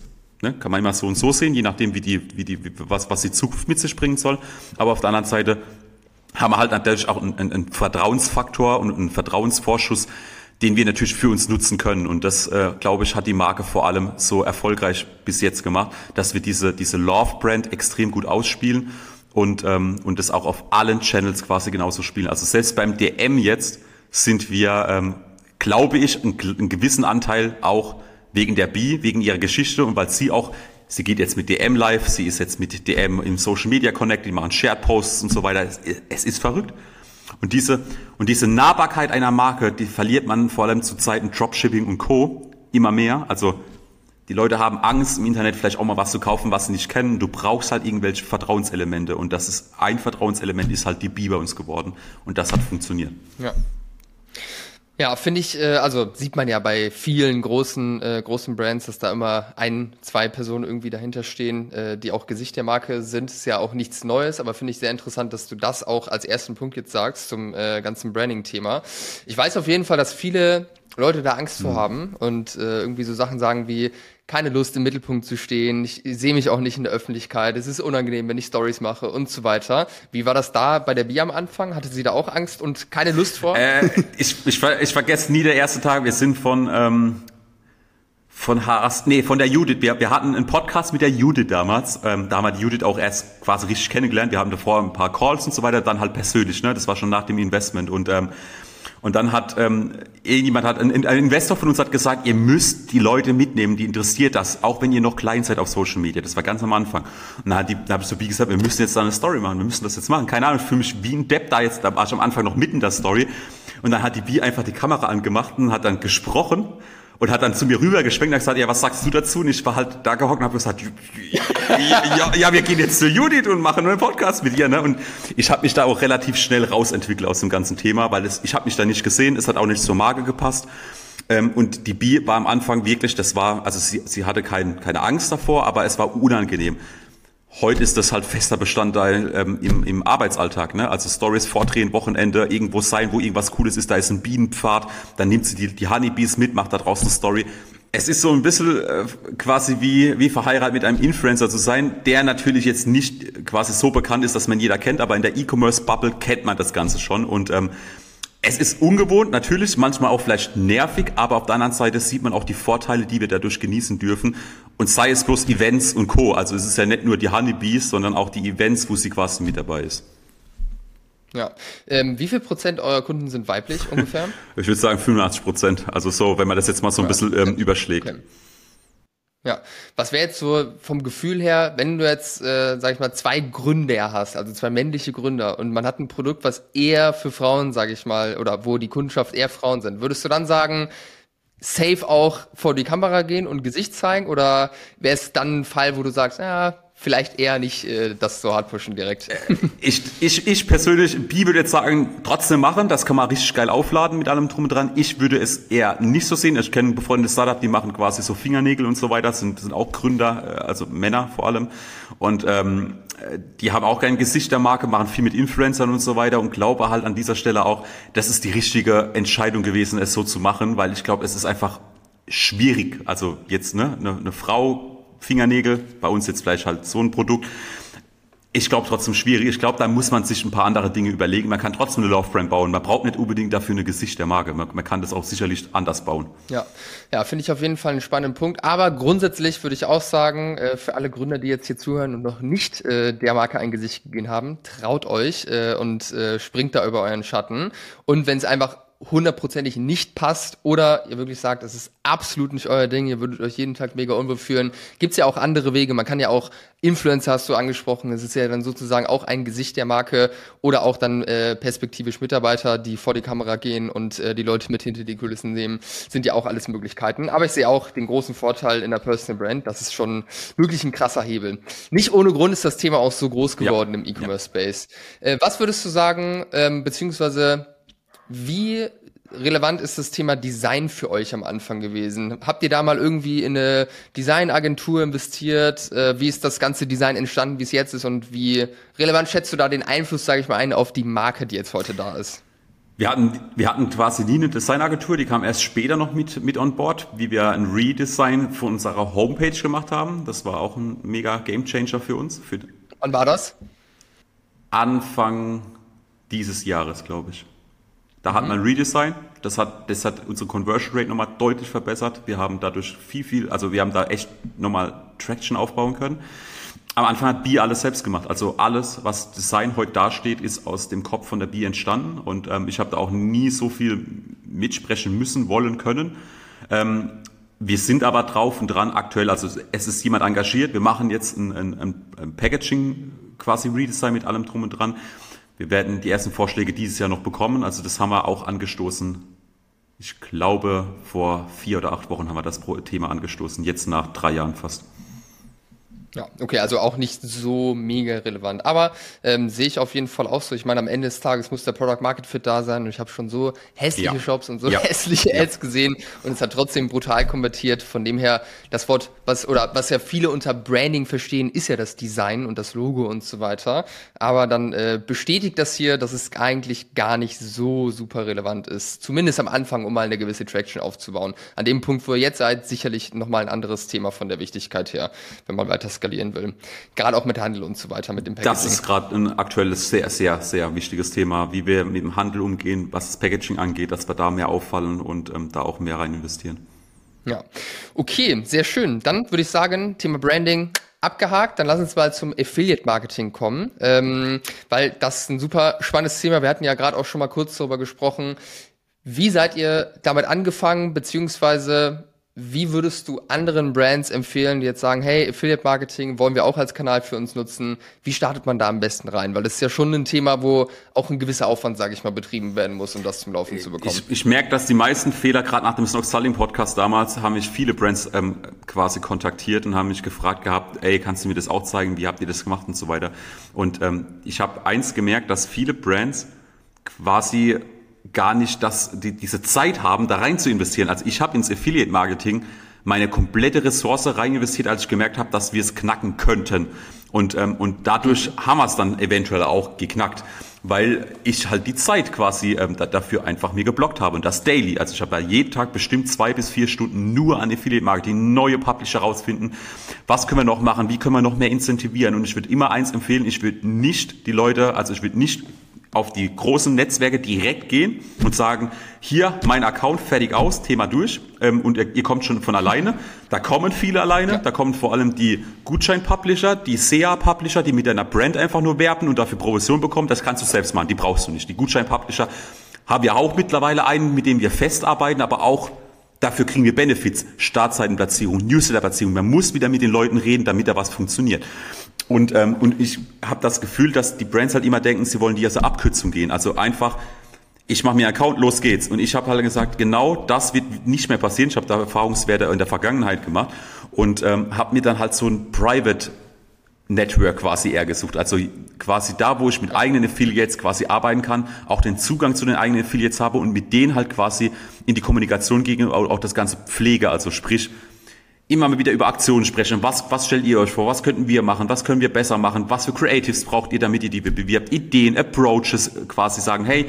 [SPEAKER 1] Ne, kann man immer so und so sehen, je nachdem, wie die, wie die, was, was die Zukunft mit sich bringen soll. Aber auf der anderen Seite haben wir halt natürlich auch einen, einen Vertrauensfaktor und einen Vertrauensvorschuss, den wir natürlich für uns nutzen können. Und das, äh, glaube ich, hat die Marke vor allem so erfolgreich bis jetzt gemacht, dass wir diese, diese Love-Brand extrem gut ausspielen und, ähm, und das auch auf allen Channels quasi genauso spielen. Also selbst beim DM jetzt sind wir, ähm, glaube ich, einen, einen gewissen Anteil auch wegen der Bi, wegen ihrer Geschichte und weil sie auch, sie geht jetzt mit DM live, sie ist jetzt mit DM im Social Media Connect, die machen Shared Posts und so weiter. Es, es ist verrückt. Und diese, und diese Nahbarkeit einer Marke, die verliert man vor allem zu Zeiten Dropshipping und Co. immer mehr. Also die Leute haben Angst, im Internet vielleicht auch mal was zu kaufen, was sie nicht kennen. Du brauchst halt irgendwelche Vertrauenselemente. Und das ist ein Vertrauenselement, ist halt die B bei uns geworden. Und das hat funktioniert.
[SPEAKER 2] Ja. Ja, finde ich, äh, also sieht man ja bei vielen großen, äh, großen Brands, dass da immer ein, zwei Personen irgendwie dahinter stehen, äh, die auch Gesicht der Marke sind. Ist ja auch nichts Neues, aber finde ich sehr interessant, dass du das auch als ersten Punkt jetzt sagst zum äh, ganzen Branding-Thema. Ich weiß auf jeden Fall, dass viele Leute da Angst vor mhm. haben und äh, irgendwie so Sachen sagen wie, keine Lust im Mittelpunkt zu stehen, ich, sehe mich auch nicht in der Öffentlichkeit, es ist unangenehm, wenn ich Stories mache und so weiter. Wie war das da bei der Bi am Anfang? Hatte sie da auch Angst und keine Lust vor?
[SPEAKER 1] Äh, ich, ich, ich vergesse nie der erste Tag, wir sind von... Ähm von Haas, nee, von der Judith. Wir, wir hatten einen Podcast mit der Judith damals. Ähm, da haben wir Judith auch erst quasi richtig kennengelernt. Wir haben davor ein paar Calls und so weiter, dann halt persönlich, ne? Das war schon nach dem Investment. Und ähm, und dann hat ähm, irgendjemand hat ein, ein Investor von uns hat gesagt, ihr müsst die Leute mitnehmen, die interessiert das, auch wenn ihr noch klein seid auf Social Media. Das war ganz am Anfang. Und dann, hat die, dann habe ich so wie gesagt, wir müssen jetzt da eine Story machen, wir müssen das jetzt machen. Keine Ahnung, für mich wie ein Depp da jetzt, da war ich am Anfang noch mitten in der Story. Und dann hat die Bi einfach die Kamera angemacht und hat dann gesprochen und hat dann zu mir rüber geschwenkt und gesagt, ja, was sagst du dazu? Und ich war halt da gehockt und habe gesagt, ja, ja, wir gehen jetzt zu Judith und machen einen Podcast mit ihr. Ne? Und ich habe mich da auch relativ schnell rausentwickelt aus dem ganzen Thema, weil es, ich habe mich da nicht gesehen, es hat auch nicht zur Marke gepasst. Ähm, und die Bi war am Anfang wirklich, das war, also sie, sie hatte kein, keine Angst davor, aber es war unangenehm. Heute ist das halt fester Bestandteil ähm, im, im Arbeitsalltag. Ne? Also Stories vordrehen, Wochenende, irgendwo sein, wo irgendwas Cooles ist, da ist ein Bienenpfad, dann nimmt sie die, die Honeybees mit, macht da draußen eine Story. Es ist so ein bisschen äh, quasi wie, wie verheiratet mit einem Influencer zu sein, der natürlich jetzt nicht quasi so bekannt ist, dass man jeder kennt, aber in der E-Commerce-Bubble kennt man das Ganze schon. Und ähm, es ist ungewohnt, natürlich, manchmal auch vielleicht nervig, aber auf der anderen Seite sieht man auch die Vorteile, die wir dadurch genießen dürfen. Und sei es bloß Events und Co. Also es ist ja nicht nur die Honeybees, sondern auch die Events, wo sie quasi mit dabei ist.
[SPEAKER 2] Ja. Ähm, wie viel Prozent eurer Kunden sind weiblich ungefähr?
[SPEAKER 1] ich würde sagen 85 Prozent. Also so, wenn man das jetzt mal so ein ja. bisschen ähm, überschlägt. Okay.
[SPEAKER 2] Ja, was wäre jetzt so vom Gefühl her, wenn du jetzt, äh, sag ich mal, zwei Gründer hast, also zwei männliche Gründer und man hat ein Produkt, was eher für Frauen, sag ich mal, oder wo die Kundschaft eher Frauen sind, würdest du dann sagen, safe auch vor die Kamera gehen und Gesicht zeigen? Oder wäre es dann ein Fall, wo du sagst, ja, vielleicht eher nicht äh, das so hart pushen direkt. Äh,
[SPEAKER 1] ich, ich, ich persönlich, Bi würde jetzt sagen, trotzdem machen, das kann man richtig geil aufladen mit allem drum und dran. Ich würde es eher nicht so sehen. Ich kenne befreundete Startup, die machen quasi so Fingernägel und so weiter, sind, sind auch Gründer, äh, also Männer vor allem. Und ähm, die haben auch kein Gesicht der Marke, machen viel mit Influencern und so weiter und glaube halt an dieser Stelle auch, das ist die richtige Entscheidung gewesen, es so zu machen, weil ich glaube, es ist einfach schwierig. Also jetzt ne, eine, eine Frau Fingernägel, bei uns jetzt vielleicht halt so ein Produkt. Ich glaube trotzdem schwierig. Ich glaube, da muss man sich ein paar andere Dinge überlegen. Man kann trotzdem eine Love Brand bauen. Man braucht nicht unbedingt dafür eine Gesicht der Marke. Man, man kann das auch sicherlich anders bauen.
[SPEAKER 2] Ja, ja, finde ich auf jeden Fall einen spannenden Punkt. Aber grundsätzlich würde ich auch sagen, äh, für alle Gründer, die jetzt hier zuhören und noch nicht äh, der Marke ein Gesicht gegeben haben, traut euch äh, und äh, springt da über euren Schatten. Und wenn es einfach hundertprozentig nicht passt oder ihr wirklich sagt, das ist absolut nicht euer Ding, ihr würdet euch jeden Tag mega unwohl fühlen, gibt's ja auch andere Wege. Man kann ja auch Influencer hast du angesprochen, das ist ja dann sozusagen auch ein Gesicht der Marke oder auch dann äh, perspektivisch Mitarbeiter, die vor die Kamera gehen und äh, die Leute mit hinter die Kulissen nehmen, sind ja auch alles Möglichkeiten. Aber ich sehe auch den großen Vorteil in der Personal Brand, das ist schon wirklich ein krasser Hebel. Nicht ohne Grund ist das Thema auch so groß geworden ja. im E-Commerce Space. Äh, was würdest du sagen, ähm, beziehungsweise wie relevant ist das Thema Design für euch am Anfang gewesen? Habt ihr da mal irgendwie in eine Designagentur investiert? Äh, wie ist das ganze Design entstanden, wie es jetzt ist und wie relevant schätzt du da den Einfluss, sage ich mal, ein auf die Marke, die jetzt heute da ist?
[SPEAKER 1] Wir hatten, wir hatten quasi nie eine Designagentur, die kam erst später noch mit, mit on board, wie wir ein Redesign von unserer Homepage gemacht haben. Das war auch ein mega Gamechanger für uns. Für
[SPEAKER 2] Wann war das?
[SPEAKER 1] Anfang dieses Jahres, glaube ich. Da hat mhm. man Redesign, das hat, das hat unsere Conversion Rate nochmal deutlich verbessert. Wir haben dadurch viel, viel, also wir haben da echt nochmal Traction aufbauen können. Am Anfang hat Bi alles selbst gemacht. Also alles, was Design heute dasteht, ist aus dem Kopf von der Bi entstanden. Und ähm, ich habe da auch nie so viel mitsprechen müssen, wollen, können. Ähm, wir sind aber drauf und dran aktuell, also es ist jemand engagiert. Wir machen jetzt ein, ein, ein Packaging quasi Redesign mit allem drum und dran. Wir werden die ersten Vorschläge dieses Jahr noch bekommen. Also das haben wir auch angestoßen Ich glaube, vor vier oder acht Wochen haben wir das Thema angestoßen, jetzt nach drei Jahren fast.
[SPEAKER 2] Ja, okay, also auch nicht so mega relevant. Aber ähm, sehe ich auf jeden Fall auch so. Ich meine, am Ende des Tages muss der Product Market Fit da sein und ich habe schon so hässliche ja. Shops und so ja. hässliche Ads ja. gesehen und es hat trotzdem brutal konvertiert. Von dem her, das Wort, was oder was ja viele unter Branding verstehen, ist ja das Design und das Logo und so weiter. Aber dann äh, bestätigt das hier, dass es eigentlich gar nicht so super relevant ist. Zumindest am Anfang, um mal eine gewisse Traction aufzubauen. An dem Punkt, wo ihr jetzt seid, sicherlich nochmal ein anderes Thema von der Wichtigkeit her, wenn man weiter skalieren will. Gerade auch mit Handel und so weiter, mit dem
[SPEAKER 1] Packaging. Das ist gerade ein aktuelles, sehr, sehr, sehr wichtiges Thema, wie wir mit dem Handel umgehen, was das Packaging angeht, dass wir da mehr auffallen und ähm, da auch mehr rein investieren.
[SPEAKER 2] Ja, okay, sehr schön. Dann würde ich sagen, Thema Branding abgehakt. Dann lass uns mal zum Affiliate-Marketing kommen, ähm, weil das ist ein super spannendes Thema. Wir hatten ja gerade auch schon mal kurz darüber gesprochen. Wie seid ihr damit angefangen, beziehungsweise wie würdest du anderen Brands empfehlen, die jetzt sagen, hey, Affiliate Marketing wollen wir auch als Kanal für uns nutzen? Wie startet man da am besten rein? Weil das ist ja schon ein Thema, wo auch ein gewisser Aufwand, sage ich mal, betrieben werden muss, um das zum Laufen zu bekommen.
[SPEAKER 1] Ich, ich merke, dass die meisten Fehler, gerade nach dem Snox Selling Podcast damals, haben mich viele Brands ähm, quasi kontaktiert und haben mich gefragt gehabt, ey, kannst du mir das auch zeigen? Wie habt ihr das gemacht und so weiter? Und ähm, ich habe eins gemerkt, dass viele Brands quasi gar nicht das, die, diese Zeit haben, da rein zu investieren. Also ich habe ins Affiliate Marketing meine komplette Ressource rein investiert, als ich gemerkt habe, dass wir es knacken könnten. Und, ähm, und dadurch haben wir es dann eventuell auch geknackt, weil ich halt die Zeit quasi ähm, da, dafür einfach mir geblockt habe. Und das daily. Also ich habe da jeden Tag bestimmt zwei bis vier Stunden nur an Affiliate Marketing, neue Publisher rausfinden. Was können wir noch machen? Wie können wir noch mehr incentivieren? Und ich würde immer eins empfehlen, ich würde nicht die Leute, also ich würde nicht auf die großen Netzwerke direkt gehen und sagen, hier mein Account fertig aus, Thema durch ähm, und ihr, ihr, kommt schon von alleine. Da kommen viele alleine, ja. da kommen vor allem die Gutschein-Publisher, die SEA-Publisher, die mit deiner Brand einfach nur werben und dafür Provision bekommen. Das kannst du selbst machen, die brauchst du nicht. Die Gutschein-Publisher haben wir auch mittlerweile einen, mit dem wir festarbeiten, aber auch Dafür kriegen wir Benefits, Startseitenplatzierung, Newsletter-Platzierung. Man muss wieder mit den Leuten reden, damit da was funktioniert. Und, ähm, und ich habe das Gefühl, dass die Brands halt immer denken, sie wollen die erste Abkürzung gehen. Also einfach, ich mache mir einen Account, los geht's. Und ich habe halt gesagt, genau das wird nicht mehr passieren. Ich habe da Erfahrungswerte in der Vergangenheit gemacht und ähm, habe mir dann halt so ein Private Network quasi eher gesucht. Also quasi da, wo ich mit eigenen Affiliates quasi arbeiten kann, auch den Zugang zu den eigenen Affiliates habe und mit denen halt quasi in die Kommunikation gegen auch das ganze Pflege, also sprich immer mal wieder über Aktionen sprechen. Was, was stellt ihr euch vor? Was könnten wir machen? Was können wir besser machen? Was für Creatives braucht ihr, damit ihr die bewirbt? Ideen, Approaches quasi sagen, hey,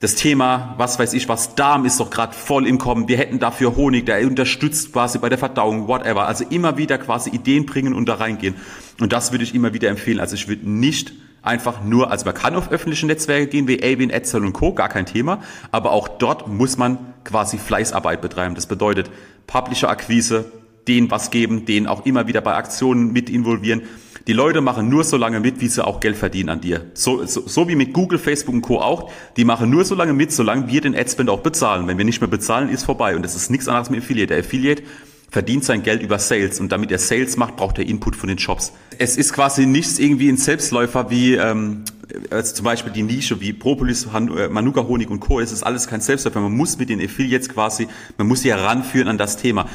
[SPEAKER 1] das Thema, was weiß ich was, Darm ist doch gerade voll im Kommen. Wir hätten dafür Honig, der unterstützt quasi bei der Verdauung, whatever. Also immer wieder quasi Ideen bringen und da reingehen. Und das würde ich immer wieder empfehlen. Also ich würde nicht einfach nur, also man kann auf öffentliche Netzwerke gehen, wie Avin, Etzel und Co., gar kein Thema. Aber auch dort muss man quasi Fleißarbeit betreiben. Das bedeutet Publisher-Akquise, denen was geben, denen auch immer wieder bei Aktionen mit involvieren. Die Leute machen nur so lange mit, wie sie auch Geld verdienen an dir. So, so, so wie mit Google, Facebook und Co. auch. Die machen nur so lange mit, solange wir den Adspend auch bezahlen. Wenn wir nicht mehr bezahlen, ist vorbei. Und das ist nichts anderes mit Affiliate. Der Affiliate verdient sein Geld über Sales und damit er Sales macht, braucht er Input von den Shops. Es ist quasi nichts irgendwie ein Selbstläufer wie ähm, also zum Beispiel die Nische wie Propolis, äh, Manuka Honig und Co. Es ist alles kein Selbstläufer. Man muss mit den Affiliates quasi, man muss sie heranführen an das Thema.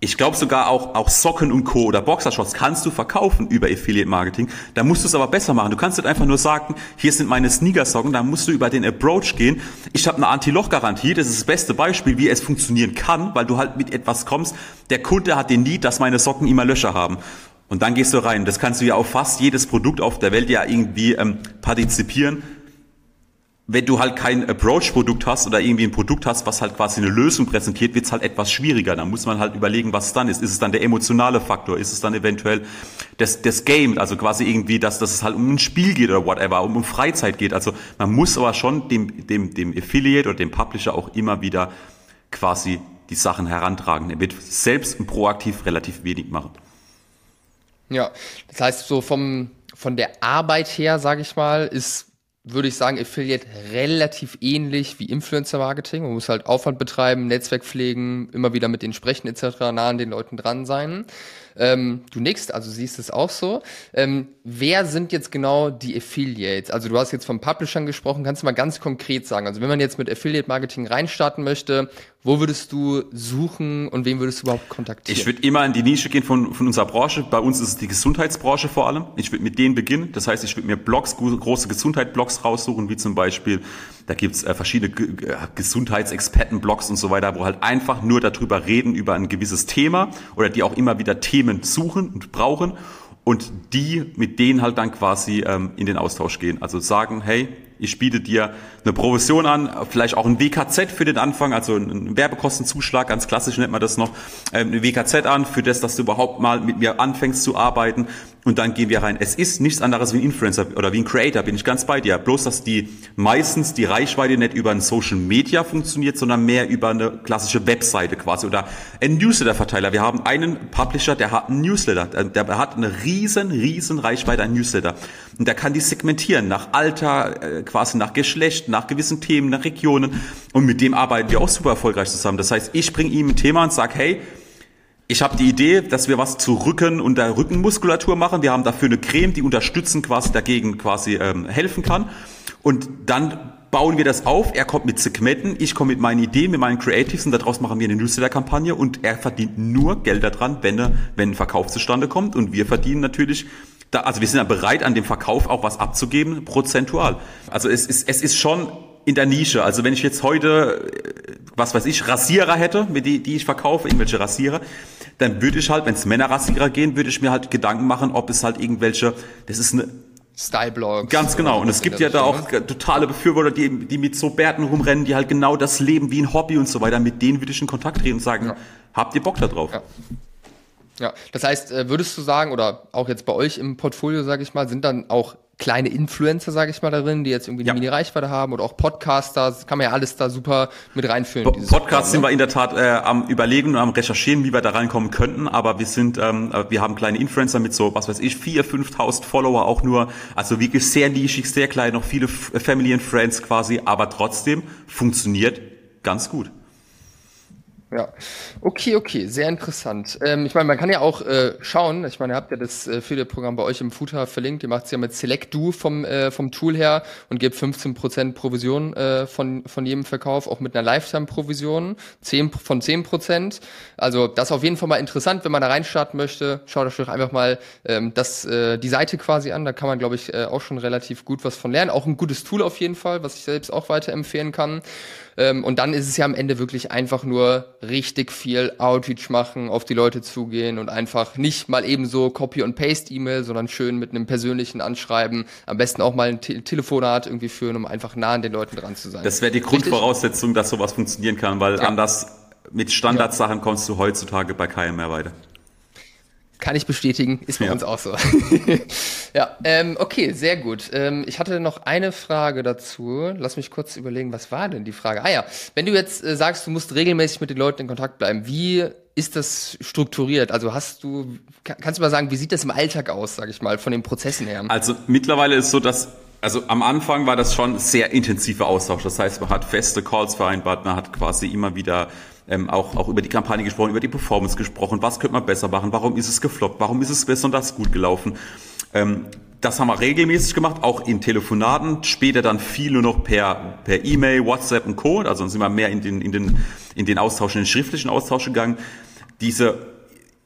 [SPEAKER 1] Ich glaube sogar auch, auch Socken und Co. oder Boxershorts kannst du verkaufen über Affiliate Marketing. Da musst du es aber besser machen. Du kannst nicht einfach nur sagen, hier sind meine Sneaker-Socken, da musst du über den Approach gehen. Ich habe eine Anti-Loch-Garantie, das ist das beste Beispiel, wie es funktionieren kann, weil du halt mit etwas kommst. Der Kunde hat den Need, dass meine Socken immer Löcher haben. Und dann gehst du rein. Das kannst du ja auf fast jedes Produkt auf der Welt ja irgendwie ähm, partizipieren wenn du halt kein Approach-Produkt hast oder irgendwie ein Produkt hast, was halt quasi eine Lösung präsentiert, wird's halt etwas schwieriger. Da muss man halt überlegen, was es dann ist. Ist es dann der emotionale Faktor? Ist es dann eventuell das, das Game? Also quasi irgendwie, dass, dass es halt um ein Spiel geht oder whatever, um, um Freizeit geht. Also man muss aber schon dem, dem, dem Affiliate oder dem Publisher auch immer wieder quasi die Sachen herantragen. Er wird selbst proaktiv relativ wenig machen.
[SPEAKER 2] Ja, das heißt so vom, von der Arbeit her, sage ich mal, ist würde ich sagen, Affiliate relativ ähnlich wie Influencer-Marketing. Man muss halt Aufwand betreiben, Netzwerk pflegen, immer wieder mit denen sprechen etc., nah an den Leuten dran sein. Ähm, du nickst, also siehst es auch so. Ähm, wer sind jetzt genau die Affiliates? Also du hast jetzt von Publishern gesprochen, kannst du mal ganz konkret sagen. Also wenn man jetzt mit Affiliate Marketing reinstarten möchte, wo würdest du suchen und wen würdest du überhaupt kontaktieren?
[SPEAKER 1] Ich würde immer in die Nische gehen von, von unserer Branche. Bei uns ist es die Gesundheitsbranche vor allem. Ich würde mit denen beginnen. Das heißt, ich würde mir Blogs, große Gesundheitsblogs raussuchen, wie zum Beispiel, da gibt's äh, verschiedene G Gesundheitsexperten-Blogs und so weiter, wo halt einfach nur darüber reden, über ein gewisses Thema oder die auch immer wieder Themen suchen und brauchen und die mit denen halt dann quasi ähm, in den Austausch gehen. Also sagen, hey, ich biete dir eine Provision an, vielleicht auch ein WKZ für den Anfang, also einen Werbekostenzuschlag, ganz klassisch nennt man das noch, ähm, eine WKZ an für das, dass du überhaupt mal mit mir anfängst zu arbeiten und dann gehen wir rein. Es ist nichts anderes wie ein Influencer oder wie ein Creator, bin ich ganz bei dir. Bloß, dass die meistens die Reichweite nicht über ein Social Media funktioniert, sondern mehr über eine klassische Webseite quasi oder ein Newsletter-Verteiler. Wir haben einen Publisher, der hat einen Newsletter, der hat eine riesen, riesen Reichweite an Newsletter und der kann die segmentieren nach Alter, äh, quasi nach Geschlecht, nach gewissen Themen, nach Regionen. Und mit dem arbeiten wir auch super erfolgreich zusammen. Das heißt, ich bringe ihm ein Thema und sage, hey, ich habe die Idee, dass wir was zu Rücken und der Rückenmuskulatur machen. Wir haben dafür eine Creme, die unterstützen quasi dagegen quasi ähm, helfen kann. Und dann bauen wir das auf. Er kommt mit Segmenten, ich komme mit meinen Ideen, mit meinen Creatives und daraus machen wir eine Newsletter-Kampagne und er verdient nur Geld daran, wenn, wenn ein Verkauf zustande kommt. Und wir verdienen natürlich da, also wir sind ja bereit, an dem Verkauf auch was abzugeben, prozentual. Also es ist, es ist schon in der Nische. Also wenn ich jetzt heute, was weiß ich, Rasierer hätte, die, die ich verkaufe, irgendwelche Rasierer, dann würde ich halt, wenn es Männerrasierer gehen, würde ich mir halt Gedanken machen, ob es halt irgendwelche, das ist eine
[SPEAKER 2] Style-Blogs.
[SPEAKER 1] Ganz genau. Und es gibt ja da auch ne? totale Befürworter, die, die mit so Bärten rumrennen, die halt genau das leben wie ein Hobby und so weiter. Mit denen würde ich in Kontakt treten und sagen, ja. habt ihr Bock da drauf?
[SPEAKER 2] Ja. Ja, das heißt, äh, würdest du sagen, oder auch jetzt bei euch im Portfolio, sage ich mal, sind dann auch kleine Influencer, sage ich mal, darin, die jetzt irgendwie eine ja. Mini-Reichweite haben oder auch Podcaster, das kann man ja alles da super mit reinführen.
[SPEAKER 1] Podcasts sind ne? wir in der Tat äh, am überlegen und am recherchieren, wie wir da reinkommen könnten, aber wir sind, ähm, wir haben kleine Influencer mit so, was weiß ich, vier, 5.000 Follower auch nur, also wirklich sehr nischig, sehr klein, noch viele Family and Friends quasi, aber trotzdem funktioniert ganz gut.
[SPEAKER 2] Ja, okay, okay, sehr interessant. Ähm, ich meine, man kann ja auch äh, schauen, ich meine, ihr habt ja das äh, Affiliate-Programm bei euch im Footer verlinkt, ihr macht es ja mit Select Do vom, äh, vom Tool her und gebt 15% Provision äh, von, von jedem Verkauf, auch mit einer Lifetime-Provision 10, von 10%. Also das ist auf jeden Fall mal interessant, wenn man da reinstarten möchte, schaut euch doch einfach mal ähm, das, äh, die Seite quasi an, da kann man, glaube ich, äh, auch schon relativ gut was von lernen. Auch ein gutes Tool auf jeden Fall, was ich selbst auch weiterempfehlen kann. Ähm, und dann ist es ja am Ende wirklich einfach nur richtig viel Outreach machen, auf die Leute zugehen und einfach nicht mal eben so Copy- und Paste-E-Mail, sondern schön mit einem persönlichen Anschreiben, am besten auch mal ein Te Telefonat irgendwie führen, um einfach nah an den Leuten dran zu sein.
[SPEAKER 1] Das wäre die Grundvoraussetzung, dass sowas funktionieren kann, weil ja. anders mit Standardsachen kommst du heutzutage bei keinem mehr weiter.
[SPEAKER 2] Kann ich bestätigen, ist bei ja. uns auch so. ja, ähm, okay, sehr gut. Ähm, ich hatte noch eine Frage dazu. Lass mich kurz überlegen, was war denn die Frage? Ah ja, wenn du jetzt äh, sagst, du musst regelmäßig mit den Leuten in Kontakt bleiben, wie ist das strukturiert? Also hast du, kannst du mal sagen, wie sieht das im Alltag aus, sag ich mal, von den Prozessen her?
[SPEAKER 1] Also mittlerweile ist so, dass also am Anfang war das schon sehr intensiver Austausch. Das heißt, man hat feste Calls vereinbart, man hat quasi immer wieder ähm, auch, auch über die Kampagne gesprochen, über die Performance gesprochen, was könnte man besser machen, warum ist es gefloppt, warum ist es besonders gut gelaufen. Ähm, das haben wir regelmäßig gemacht, auch in Telefonaten, später dann viel nur noch per per E-Mail, WhatsApp und Co. Also dann sind wir mehr in den in den in den Austausch, in den schriftlichen Austausch gegangen. Diese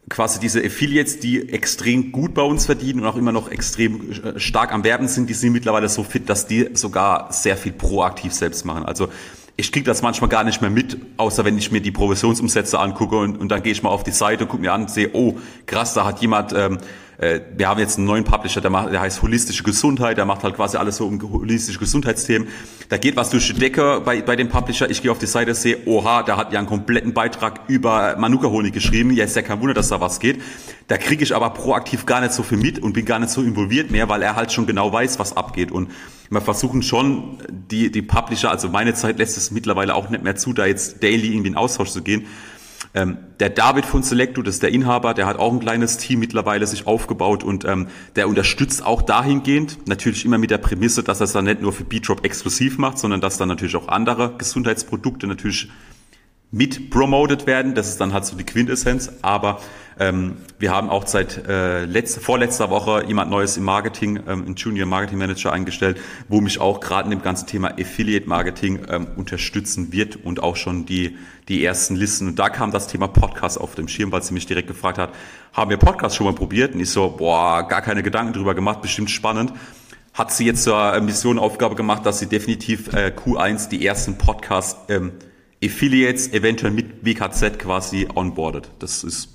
[SPEAKER 1] quasi diese Affiliates, die extrem gut bei uns verdienen und auch immer noch extrem äh, stark am Werben sind, die sind mittlerweile so fit, dass die sogar sehr viel proaktiv selbst machen. Also ich kriege das manchmal gar nicht mehr mit, außer wenn ich mir die Provisionsumsätze angucke und, und dann gehe ich mal auf die Seite, gucke mir an, sehe, oh, krass, da hat jemand ähm, äh, wir haben jetzt einen neuen Publisher, der, macht, der heißt Holistische Gesundheit, der macht halt quasi alles so um holistische Gesundheitsthemen. Da geht was durch die Decke bei, bei dem Publisher. Ich gehe auf die Seite, sehe, oha, der hat ja einen kompletten Beitrag über Manuka-Honig geschrieben. Ja, ist ja kein Wunder, dass da was geht. Da kriege ich aber proaktiv gar nicht so viel mit und bin gar nicht so involviert mehr, weil er halt schon genau weiß, was abgeht. Und wir versuchen schon, die, die Publisher, also meine Zeit lässt es mittlerweile auch nicht mehr zu, da jetzt daily in den Austausch zu gehen. Ähm, der David von Selectu, das ist der Inhaber, der hat auch ein kleines Team mittlerweile sich aufgebaut und ähm, der unterstützt auch dahingehend, natürlich immer mit der Prämisse, dass er es dann nicht nur für B-Drop exklusiv macht, sondern dass dann natürlich auch andere Gesundheitsprodukte natürlich mit promoted werden. Das ist dann halt so die Quintessenz. Aber ähm, wir haben auch seit äh, letzte, vorletzter Woche jemand Neues im Marketing, ähm, einen Junior Marketing Manager eingestellt, wo mich auch gerade in dem ganzen Thema Affiliate Marketing ähm, unterstützen wird und auch schon die, die ersten Listen. Und da kam das Thema Podcast auf dem Schirm, weil sie mich direkt gefragt hat, haben wir Podcast schon mal probiert? Und ich so, boah, gar keine Gedanken drüber gemacht, bestimmt spannend hat sie jetzt zur Mission Aufgabe gemacht, dass sie definitiv äh, Q1 die ersten Podcast ähm, Affiliates eventuell mit WKZ quasi onboardet. Das ist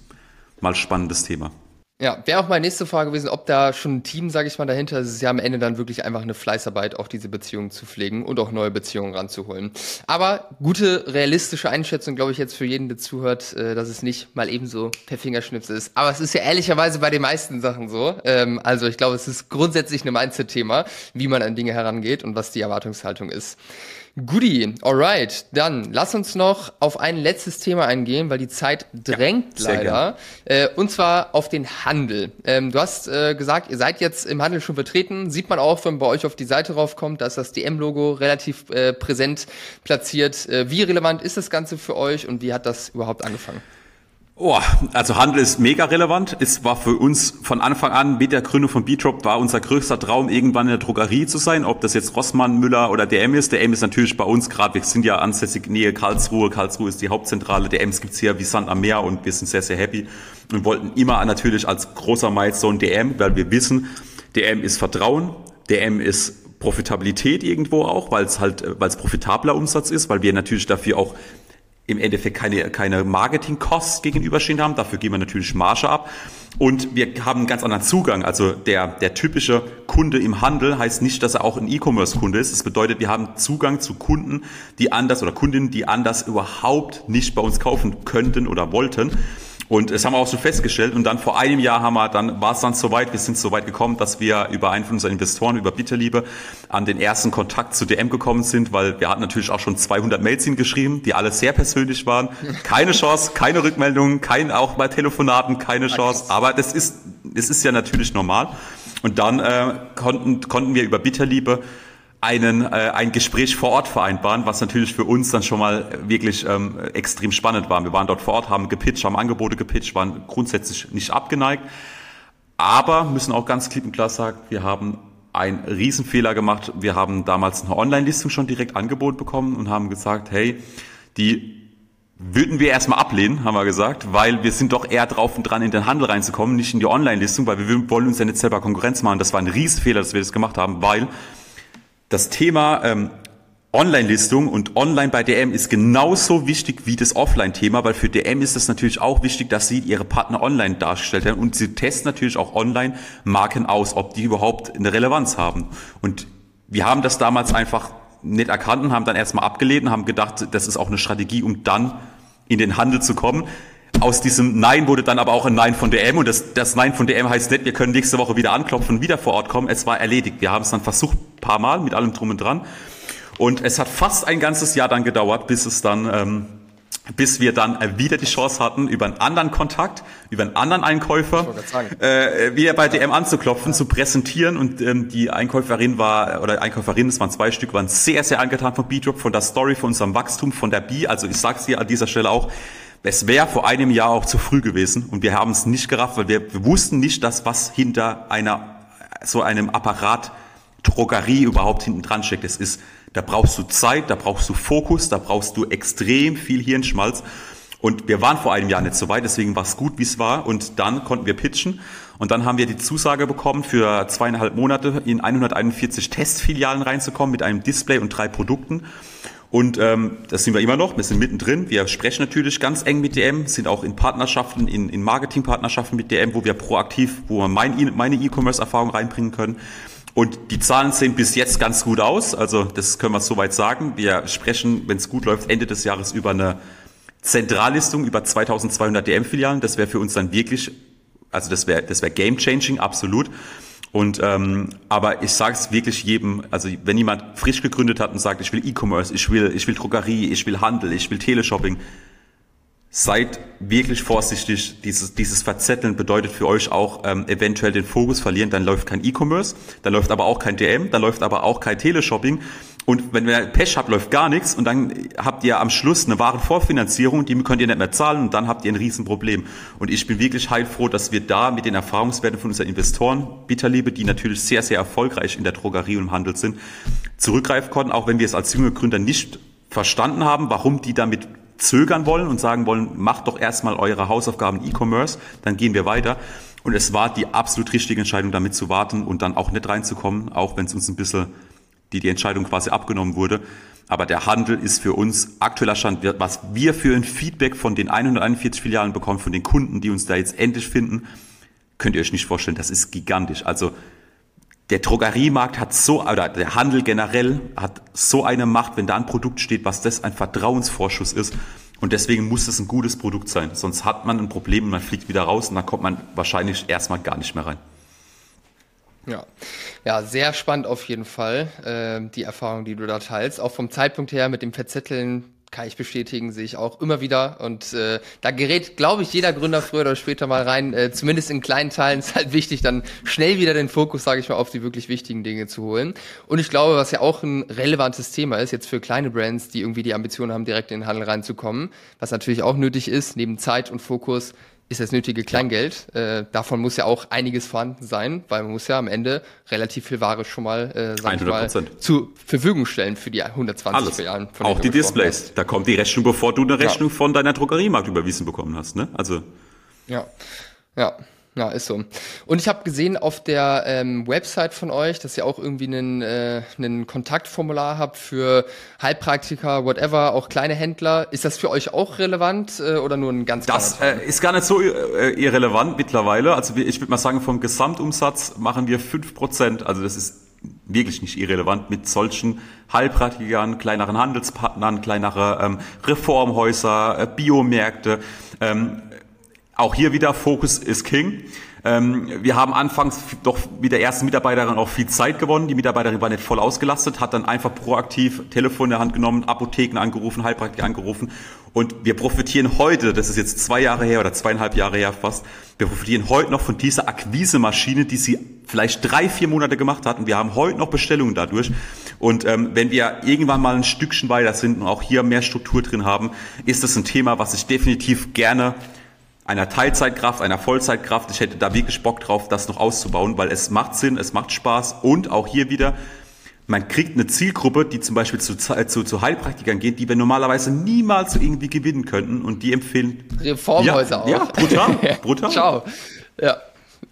[SPEAKER 1] mal spannendes Thema.
[SPEAKER 2] Ja, wäre auch meine nächste Frage gewesen, ob da schon ein Team, sage ich mal, dahinter ist. Es ist ja am Ende dann wirklich einfach eine Fleißarbeit, auch diese Beziehungen zu pflegen und auch neue Beziehungen ranzuholen. Aber gute, realistische Einschätzung, glaube ich, jetzt für jeden, der zuhört, äh, dass es nicht mal ebenso per Fingerschnips ist. Aber es ist ja ehrlicherweise bei den meisten Sachen so. Ähm, also ich glaube, es ist grundsätzlich ein Mindset-Thema, wie man an Dinge herangeht und was die Erwartungshaltung ist. Goodie, alright. Dann lass uns noch auf ein letztes Thema eingehen, weil die Zeit drängt ja, leider. Äh, und zwar auf den Handel. Ähm, du hast äh, gesagt, ihr seid jetzt im Handel schon vertreten. Sieht man auch, wenn man bei euch auf die Seite raufkommt, dass das DM-Logo relativ äh, präsent platziert. Äh, wie relevant ist das Ganze für euch und wie hat das überhaupt angefangen?
[SPEAKER 1] Oh, also Handel ist mega relevant. Es war für uns von Anfang an mit der Gründung von B-Drop war unser größter Traum, irgendwann in der Drogerie zu sein. Ob das jetzt Rossmann, Müller oder DM ist. DM ist natürlich bei uns gerade, wir sind ja ansässig Nähe Karlsruhe. Karlsruhe ist die Hauptzentrale. DMs gibt's hier wie Sand am Meer und wir sind sehr, sehr happy und wollten immer natürlich als großer Milestone DM, weil wir wissen, DM ist Vertrauen, DM ist Profitabilität irgendwo auch, weil es halt, weil es profitabler Umsatz ist, weil wir natürlich dafür auch im Endeffekt keine, keine Marketing-Costs gegenüberstehen haben. Dafür geben wir natürlich Marge ab. Und wir haben einen ganz anderen Zugang. Also der, der typische Kunde im Handel heißt nicht, dass er auch ein E-Commerce-Kunde ist. Das bedeutet, wir haben Zugang zu Kunden, die anders oder Kundinnen, die anders überhaupt nicht bei uns kaufen könnten oder wollten. Und das haben wir auch so festgestellt. Und dann vor einem Jahr haben wir, dann war es dann soweit, wir sind so weit gekommen, dass wir über einen von unseren Investoren, über Bitterliebe, an den ersten Kontakt zu DM gekommen sind, weil wir hatten natürlich auch schon 200 Mails hingeschrieben, die alle sehr persönlich waren. Keine Chance, keine Rückmeldungen, kein, auch bei Telefonaten keine Chance. Aber das ist, das ist ja natürlich normal. Und dann äh, konnten, konnten wir über Bitterliebe einen, äh, ein Gespräch vor Ort vereinbaren, was natürlich für uns dann schon mal wirklich ähm, extrem spannend war. Wir waren dort vor Ort, haben gepitcht, haben Angebote gepitcht, waren grundsätzlich nicht abgeneigt, aber müssen auch ganz klipp und klar sagen, wir haben einen Riesenfehler gemacht. Wir haben damals eine Online-Listung schon direkt angeboten bekommen und haben gesagt, hey, die würden wir erstmal ablehnen, haben wir gesagt, weil wir sind doch eher drauf und dran, in den Handel reinzukommen, nicht in die Online-Listung, weil wir wollen uns ja nicht selber Konkurrenz machen. Das war ein Riesenfehler, dass wir das gemacht haben, weil das Thema ähm, Online-Listung und Online bei DM ist genauso wichtig wie das Offline-Thema, weil für DM ist es natürlich auch wichtig, dass sie ihre Partner online dargestellt haben und sie testen natürlich auch online Marken aus, ob die überhaupt eine Relevanz haben. Und wir haben das damals einfach nicht erkannt und haben dann erstmal abgelehnt und haben gedacht, das ist auch eine Strategie, um dann in den Handel zu kommen aus diesem Nein wurde dann aber auch ein Nein von DM und das, das Nein von DM heißt nicht, wir können nächste Woche wieder anklopfen und wieder vor Ort kommen. Es war erledigt. Wir haben es dann versucht, paar Mal mit allem drum und dran. Und es hat fast ein ganzes Jahr dann gedauert, bis es dann, ähm, bis wir dann wieder die Chance hatten, über einen anderen Kontakt, über einen anderen Einkäufer, äh, wieder bei DM anzuklopfen, zu präsentieren. Und ähm, die Einkäuferin war, oder Einkäuferin, es waren zwei Stück, waren sehr, sehr angetan von B-Drop, von der Story, von unserem Wachstum, von der B. Also ich sag's dir an dieser Stelle auch, es wäre vor einem Jahr auch zu früh gewesen und wir haben es nicht gerafft, weil wir, wussten nicht, dass was hinter einer so einem Apparat Drogerie überhaupt hinten dran steckt. Es ist, da brauchst du Zeit, da brauchst du Fokus, da brauchst du extrem viel Hirnschmalz. Und wir waren vor einem Jahr nicht so weit, deswegen war es gut, wie es war. Und dann konnten wir pitchen. Und dann haben wir die Zusage bekommen, für zweieinhalb Monate in 141 Testfilialen reinzukommen mit einem Display und drei Produkten. Und ähm, das sind wir immer noch, wir sind mittendrin. Wir sprechen natürlich ganz eng mit DM, sind auch in Partnerschaften, in, in Marketingpartnerschaften mit DM, wo wir proaktiv, wo wir mein, meine E-Commerce-Erfahrung reinbringen können. Und die Zahlen sehen bis jetzt ganz gut aus. Also das können wir soweit sagen. Wir sprechen, wenn es gut läuft, Ende des Jahres über eine Zentrallistung über 2200 DM-Filialen. Das wäre für uns dann wirklich, also das wäre das wäre game-changing, absolut. Und ähm, aber ich sage es wirklich jedem, also wenn jemand frisch gegründet hat und sagt, ich will E-Commerce, ich will, ich will Drogerie, ich will Handel, ich will Teleshopping, seid wirklich vorsichtig. Dieses, dieses Verzetteln bedeutet für euch auch ähm, eventuell den Fokus verlieren. Dann läuft kein E-Commerce, dann läuft aber auch kein DM, dann läuft aber auch kein Teleshopping. Und wenn ihr Pech habt, läuft gar nichts und dann habt ihr am Schluss eine wahre Vorfinanzierung, die könnt ihr nicht mehr zahlen und dann habt ihr ein Riesenproblem. Und ich bin wirklich heilfroh, dass wir da mit den Erfahrungswerten von unseren Investoren, Bitterliebe, die natürlich sehr, sehr erfolgreich in der Drogerie und im Handel sind, zurückgreifen konnten, auch wenn wir es als junge Gründer nicht verstanden haben, warum die damit zögern wollen und sagen wollen, macht doch erstmal eure Hausaufgaben E-Commerce, dann gehen wir weiter. Und es war die absolut richtige Entscheidung, damit zu warten und dann auch nicht reinzukommen, auch wenn es uns ein bisschen die die Entscheidung quasi abgenommen wurde. Aber der Handel ist für uns aktueller Stand, was wir für ein Feedback von den 141 Filialen bekommen, von den Kunden, die uns da jetzt endlich finden, könnt ihr euch nicht vorstellen, das ist gigantisch. Also der Drogeriemarkt hat so, oder der Handel generell hat so eine Macht, wenn da ein Produkt steht, was das ein Vertrauensvorschuss ist. Und deswegen muss es ein gutes Produkt sein. Sonst hat man ein Problem und man fliegt wieder raus und dann kommt man wahrscheinlich erstmal gar nicht mehr rein.
[SPEAKER 2] Ja. ja, sehr spannend auf jeden Fall, äh, die Erfahrung, die du da teilst. Auch vom Zeitpunkt her mit dem Verzetteln kann ich bestätigen, sehe ich auch immer wieder. Und äh, da gerät, glaube ich, jeder Gründer früher oder später mal rein. Äh, zumindest in kleinen Teilen ist halt wichtig, dann schnell wieder den Fokus, sage ich mal, auf die wirklich wichtigen Dinge zu holen. Und ich glaube, was ja auch ein relevantes Thema ist, jetzt für kleine Brands, die irgendwie die Ambition haben, direkt in den Handel reinzukommen, was natürlich auch nötig ist, neben Zeit und Fokus, ist das nötige Kleingeld. Äh, davon muss ja auch einiges vorhanden sein, weil man muss ja am Ende relativ viel Ware schon mal, äh, sag 100%. ich mal zur Verfügung stellen für die 120
[SPEAKER 1] Alles. Filialen. Auch die Displays. Hast. Da kommt die Rechnung, bevor du eine Rechnung ja. von deiner Drogeriemarkt überwiesen bekommen hast. Ne? Also
[SPEAKER 2] ja, ja. Ja, ist so. Und ich habe gesehen auf der ähm, Website von euch, dass ihr auch irgendwie einen, äh, einen Kontaktformular habt für Heilpraktiker, whatever, auch kleine Händler. Ist das für euch auch relevant äh, oder nur ein ganz
[SPEAKER 1] Das äh, ist gar nicht so äh, irrelevant mittlerweile. Also ich würde mal sagen, vom Gesamtumsatz machen wir fünf Prozent. Also das ist wirklich nicht irrelevant mit solchen Heilpraktikern, kleineren Handelspartnern, kleinere ähm, Reformhäuser, äh, Biomärkte. Ähm, auch hier wieder Fokus ist King. Ähm, wir haben anfangs doch mit der ersten Mitarbeiterin auch viel Zeit gewonnen. Die Mitarbeiterin war nicht voll ausgelastet, hat dann einfach proaktiv Telefon in der Hand genommen, Apotheken angerufen, Heilpraktiker angerufen. Und wir profitieren heute, das ist jetzt zwei Jahre her oder zweieinhalb Jahre her fast, wir profitieren heute noch von dieser Akquise-Maschine, die sie vielleicht drei, vier Monate gemacht hat. Und wir haben heute noch Bestellungen dadurch. Und ähm, wenn wir irgendwann mal ein Stückchen weiter sind und auch hier mehr Struktur drin haben, ist das ein Thema, was ich definitiv gerne einer Teilzeitkraft, einer Vollzeitkraft. Ich hätte da wirklich Bock drauf, das noch auszubauen, weil es macht Sinn, es macht Spaß und auch hier wieder, man kriegt eine Zielgruppe, die zum Beispiel zu, zu, zu Heilpraktikern geht, die wir normalerweise niemals so irgendwie gewinnen könnten und die empfehlen.
[SPEAKER 2] Reformhäuser
[SPEAKER 1] ja,
[SPEAKER 2] auch.
[SPEAKER 1] Ja, brutal, brutal.
[SPEAKER 2] Ciao. Ja.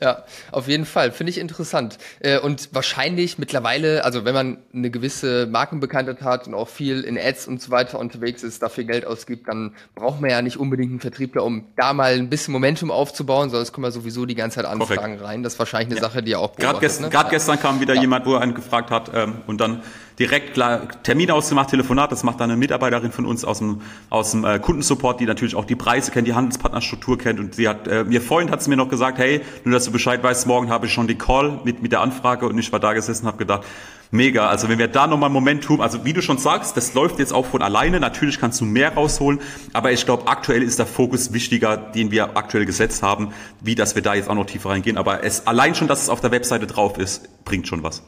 [SPEAKER 2] Ja, auf jeden Fall. Finde ich interessant. Äh, und wahrscheinlich mittlerweile, also wenn man eine gewisse Markenbekanntheit hat und auch viel in Ads und so weiter unterwegs ist, dafür Geld ausgibt, dann braucht man ja nicht unbedingt einen Vertriebler, um da mal ein bisschen Momentum aufzubauen, sondern es kommen ja sowieso die ganze Zeit Anfragen Korrekt. rein. Das ist wahrscheinlich eine ja. Sache, die ihr auch
[SPEAKER 1] Gerade gest ne? gestern kam wieder ja. jemand, wo er einen gefragt hat ähm, und dann direkt klar Termin ausgemacht, Telefonat, das macht dann eine Mitarbeiterin von uns aus dem, aus dem äh, Kundensupport, die natürlich auch die Preise kennt, die Handelspartnerstruktur kennt. Und sie hat, äh, mir vorhin hat sie mir noch gesagt, hey, nur dass du Bescheid weißt, morgen habe ich schon die Call mit, mit der Anfrage. Und ich war da gesessen habe gedacht, mega, also wenn wir da nochmal Momentum, also wie du schon sagst, das läuft jetzt auch von alleine, natürlich kannst du mehr rausholen, aber ich glaube, aktuell ist der Fokus wichtiger, den wir aktuell gesetzt haben, wie dass wir da jetzt auch noch tiefer reingehen, aber es allein schon, dass es auf der Webseite drauf ist, bringt schon was.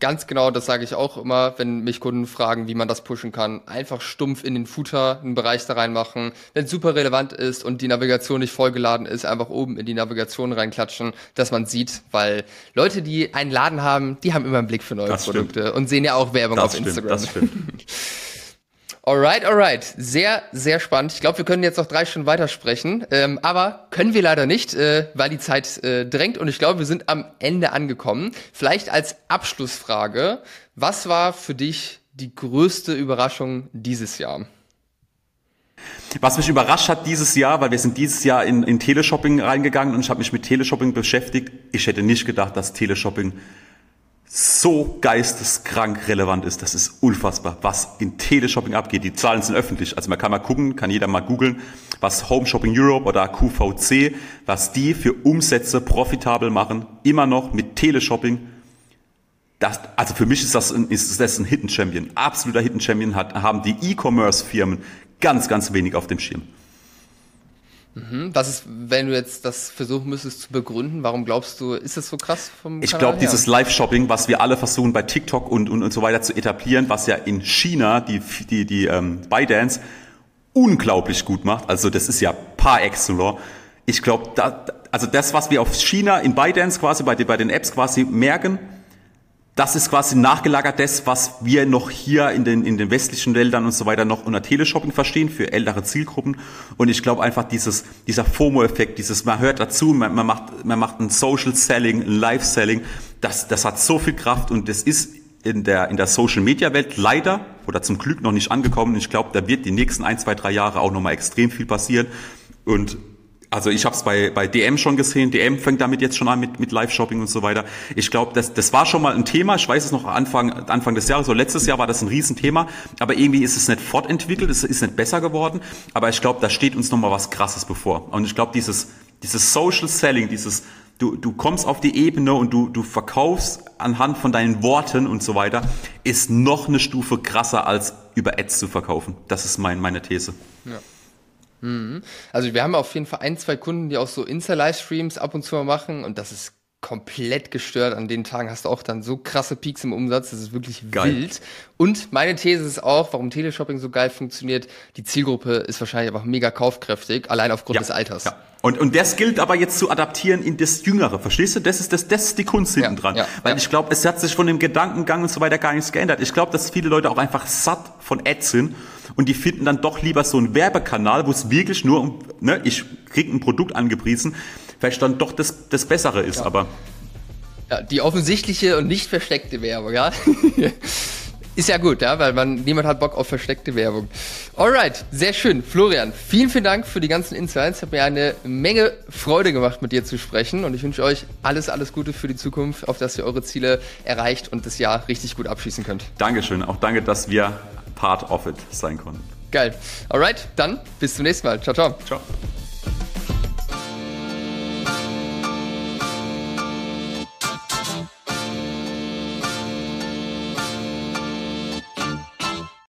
[SPEAKER 2] Ganz genau, das sage ich auch immer, wenn mich Kunden fragen, wie man das pushen kann. Einfach stumpf in den Footer einen Bereich da reinmachen. Wenn es super relevant ist und die Navigation nicht vollgeladen ist, einfach oben in die Navigation reinklatschen, dass man sieht, weil Leute, die einen Laden haben, die haben immer einen Blick für neue das Produkte stimmt. und sehen ja auch Werbung
[SPEAKER 1] das
[SPEAKER 2] auf
[SPEAKER 1] stimmt,
[SPEAKER 2] Instagram.
[SPEAKER 1] Das stimmt.
[SPEAKER 2] Alright, alright. Sehr, sehr spannend. Ich glaube, wir können jetzt noch drei Stunden weitersprechen. Ähm, aber können wir leider nicht, äh, weil die Zeit äh, drängt. Und ich glaube, wir sind am Ende angekommen. Vielleicht als Abschlussfrage. Was war für dich die größte Überraschung dieses Jahr?
[SPEAKER 1] Was mich überrascht hat dieses Jahr, weil wir sind dieses Jahr in, in Teleshopping reingegangen und ich habe mich mit Teleshopping beschäftigt. Ich hätte nicht gedacht, dass Teleshopping so geisteskrank relevant ist. Das ist unfassbar, was in Teleshopping abgeht. Die Zahlen sind öffentlich. Also man kann mal gucken, kann jeder mal googeln, was Home Shopping Europe oder QVC, was die für Umsätze profitabel machen, immer noch mit Teleshopping. Das, also für mich ist das ein, ist das ein Hidden Champion. Absoluter Hidden Champion hat, haben die E-Commerce Firmen ganz, ganz wenig auf dem Schirm.
[SPEAKER 2] Mhm. Was ist, wenn du jetzt das versuchen müsstest zu begründen, warum glaubst du, ist das so krass
[SPEAKER 1] vom Ich glaube, dieses Live-Shopping, was wir alle versuchen bei TikTok und, und, und so weiter zu etablieren, was ja in China die, die, die ähm, ByteDance unglaublich gut macht. Also das ist ja par excellence. Ich glaube, da, also das, was wir auf China in ByteDance quasi, bei, bei den Apps quasi merken, das ist quasi nachgelagert das, was wir noch hier in den, in den westlichen Ländern und so weiter noch unter Teleshopping verstehen für ältere Zielgruppen. Und ich glaube einfach dieses, dieser FOMO-Effekt, dieses, man hört dazu, man, man macht, man macht ein Social Selling, ein Live Selling, das, das hat so viel Kraft und das ist in der, in der Social Media Welt leider oder zum Glück noch nicht angekommen. Ich glaube, da wird die nächsten ein, zwei, drei Jahre auch nochmal extrem viel passieren. Und also ich habe es bei, bei DM schon gesehen. DM fängt damit jetzt schon an mit, mit Live-Shopping und so weiter. Ich glaube, das, das war schon mal ein Thema. Ich weiß es noch Anfang, Anfang des Jahres, so letztes Jahr war das ein Riesenthema. Aber irgendwie ist es nicht fortentwickelt, es ist nicht besser geworden. Aber ich glaube, da steht uns noch mal was Krasses bevor. Und ich glaube, dieses, dieses Social Selling, dieses du, du kommst auf die Ebene und du, du verkaufst anhand von deinen Worten und so weiter, ist noch eine Stufe krasser als über Ads zu verkaufen. Das ist mein, meine These.
[SPEAKER 2] Ja. Mhm. Also wir haben auf jeden Fall ein, zwei Kunden, die auch so Insta-Livestreams ab und zu mal machen und das ist komplett gestört. An den Tagen hast du auch dann so krasse Peaks im Umsatz, das ist wirklich geil. wild. Und meine These ist auch, warum Teleshopping so geil funktioniert, die Zielgruppe ist wahrscheinlich einfach mega kaufkräftig, allein aufgrund ja. des Alters. Ja.
[SPEAKER 1] Und, und das gilt aber jetzt zu adaptieren in das Jüngere, verstehst du? Das ist, das, das ist die Kunst hinten dran. Ja, Weil ja. ich glaube, es hat sich von dem Gedankengang und so weiter gar nichts geändert. Ich glaube, dass viele Leute auch einfach satt von Ads sind und die finden dann doch lieber so einen Werbekanal, wo es wirklich nur um, ne, ich krieg ein Produkt angepriesen, vielleicht dann doch das, das Bessere ist, aber.
[SPEAKER 2] Ja, die offensichtliche und nicht versteckte Werbung, ja. Ist ja gut, ja, weil man, niemand hat Bock auf versteckte Werbung. Alright, sehr schön. Florian, vielen, vielen Dank für die ganzen Insights. Hat mir eine Menge Freude gemacht, mit dir zu sprechen. Und ich wünsche euch alles, alles Gute für die Zukunft, auf dass ihr eure Ziele erreicht und das Jahr richtig gut abschließen könnt.
[SPEAKER 1] Dankeschön. Auch danke, dass wir part of it sein konnten.
[SPEAKER 2] Geil. Alright, dann bis zum nächsten Mal. Ciao, ciao. Ciao. Bye.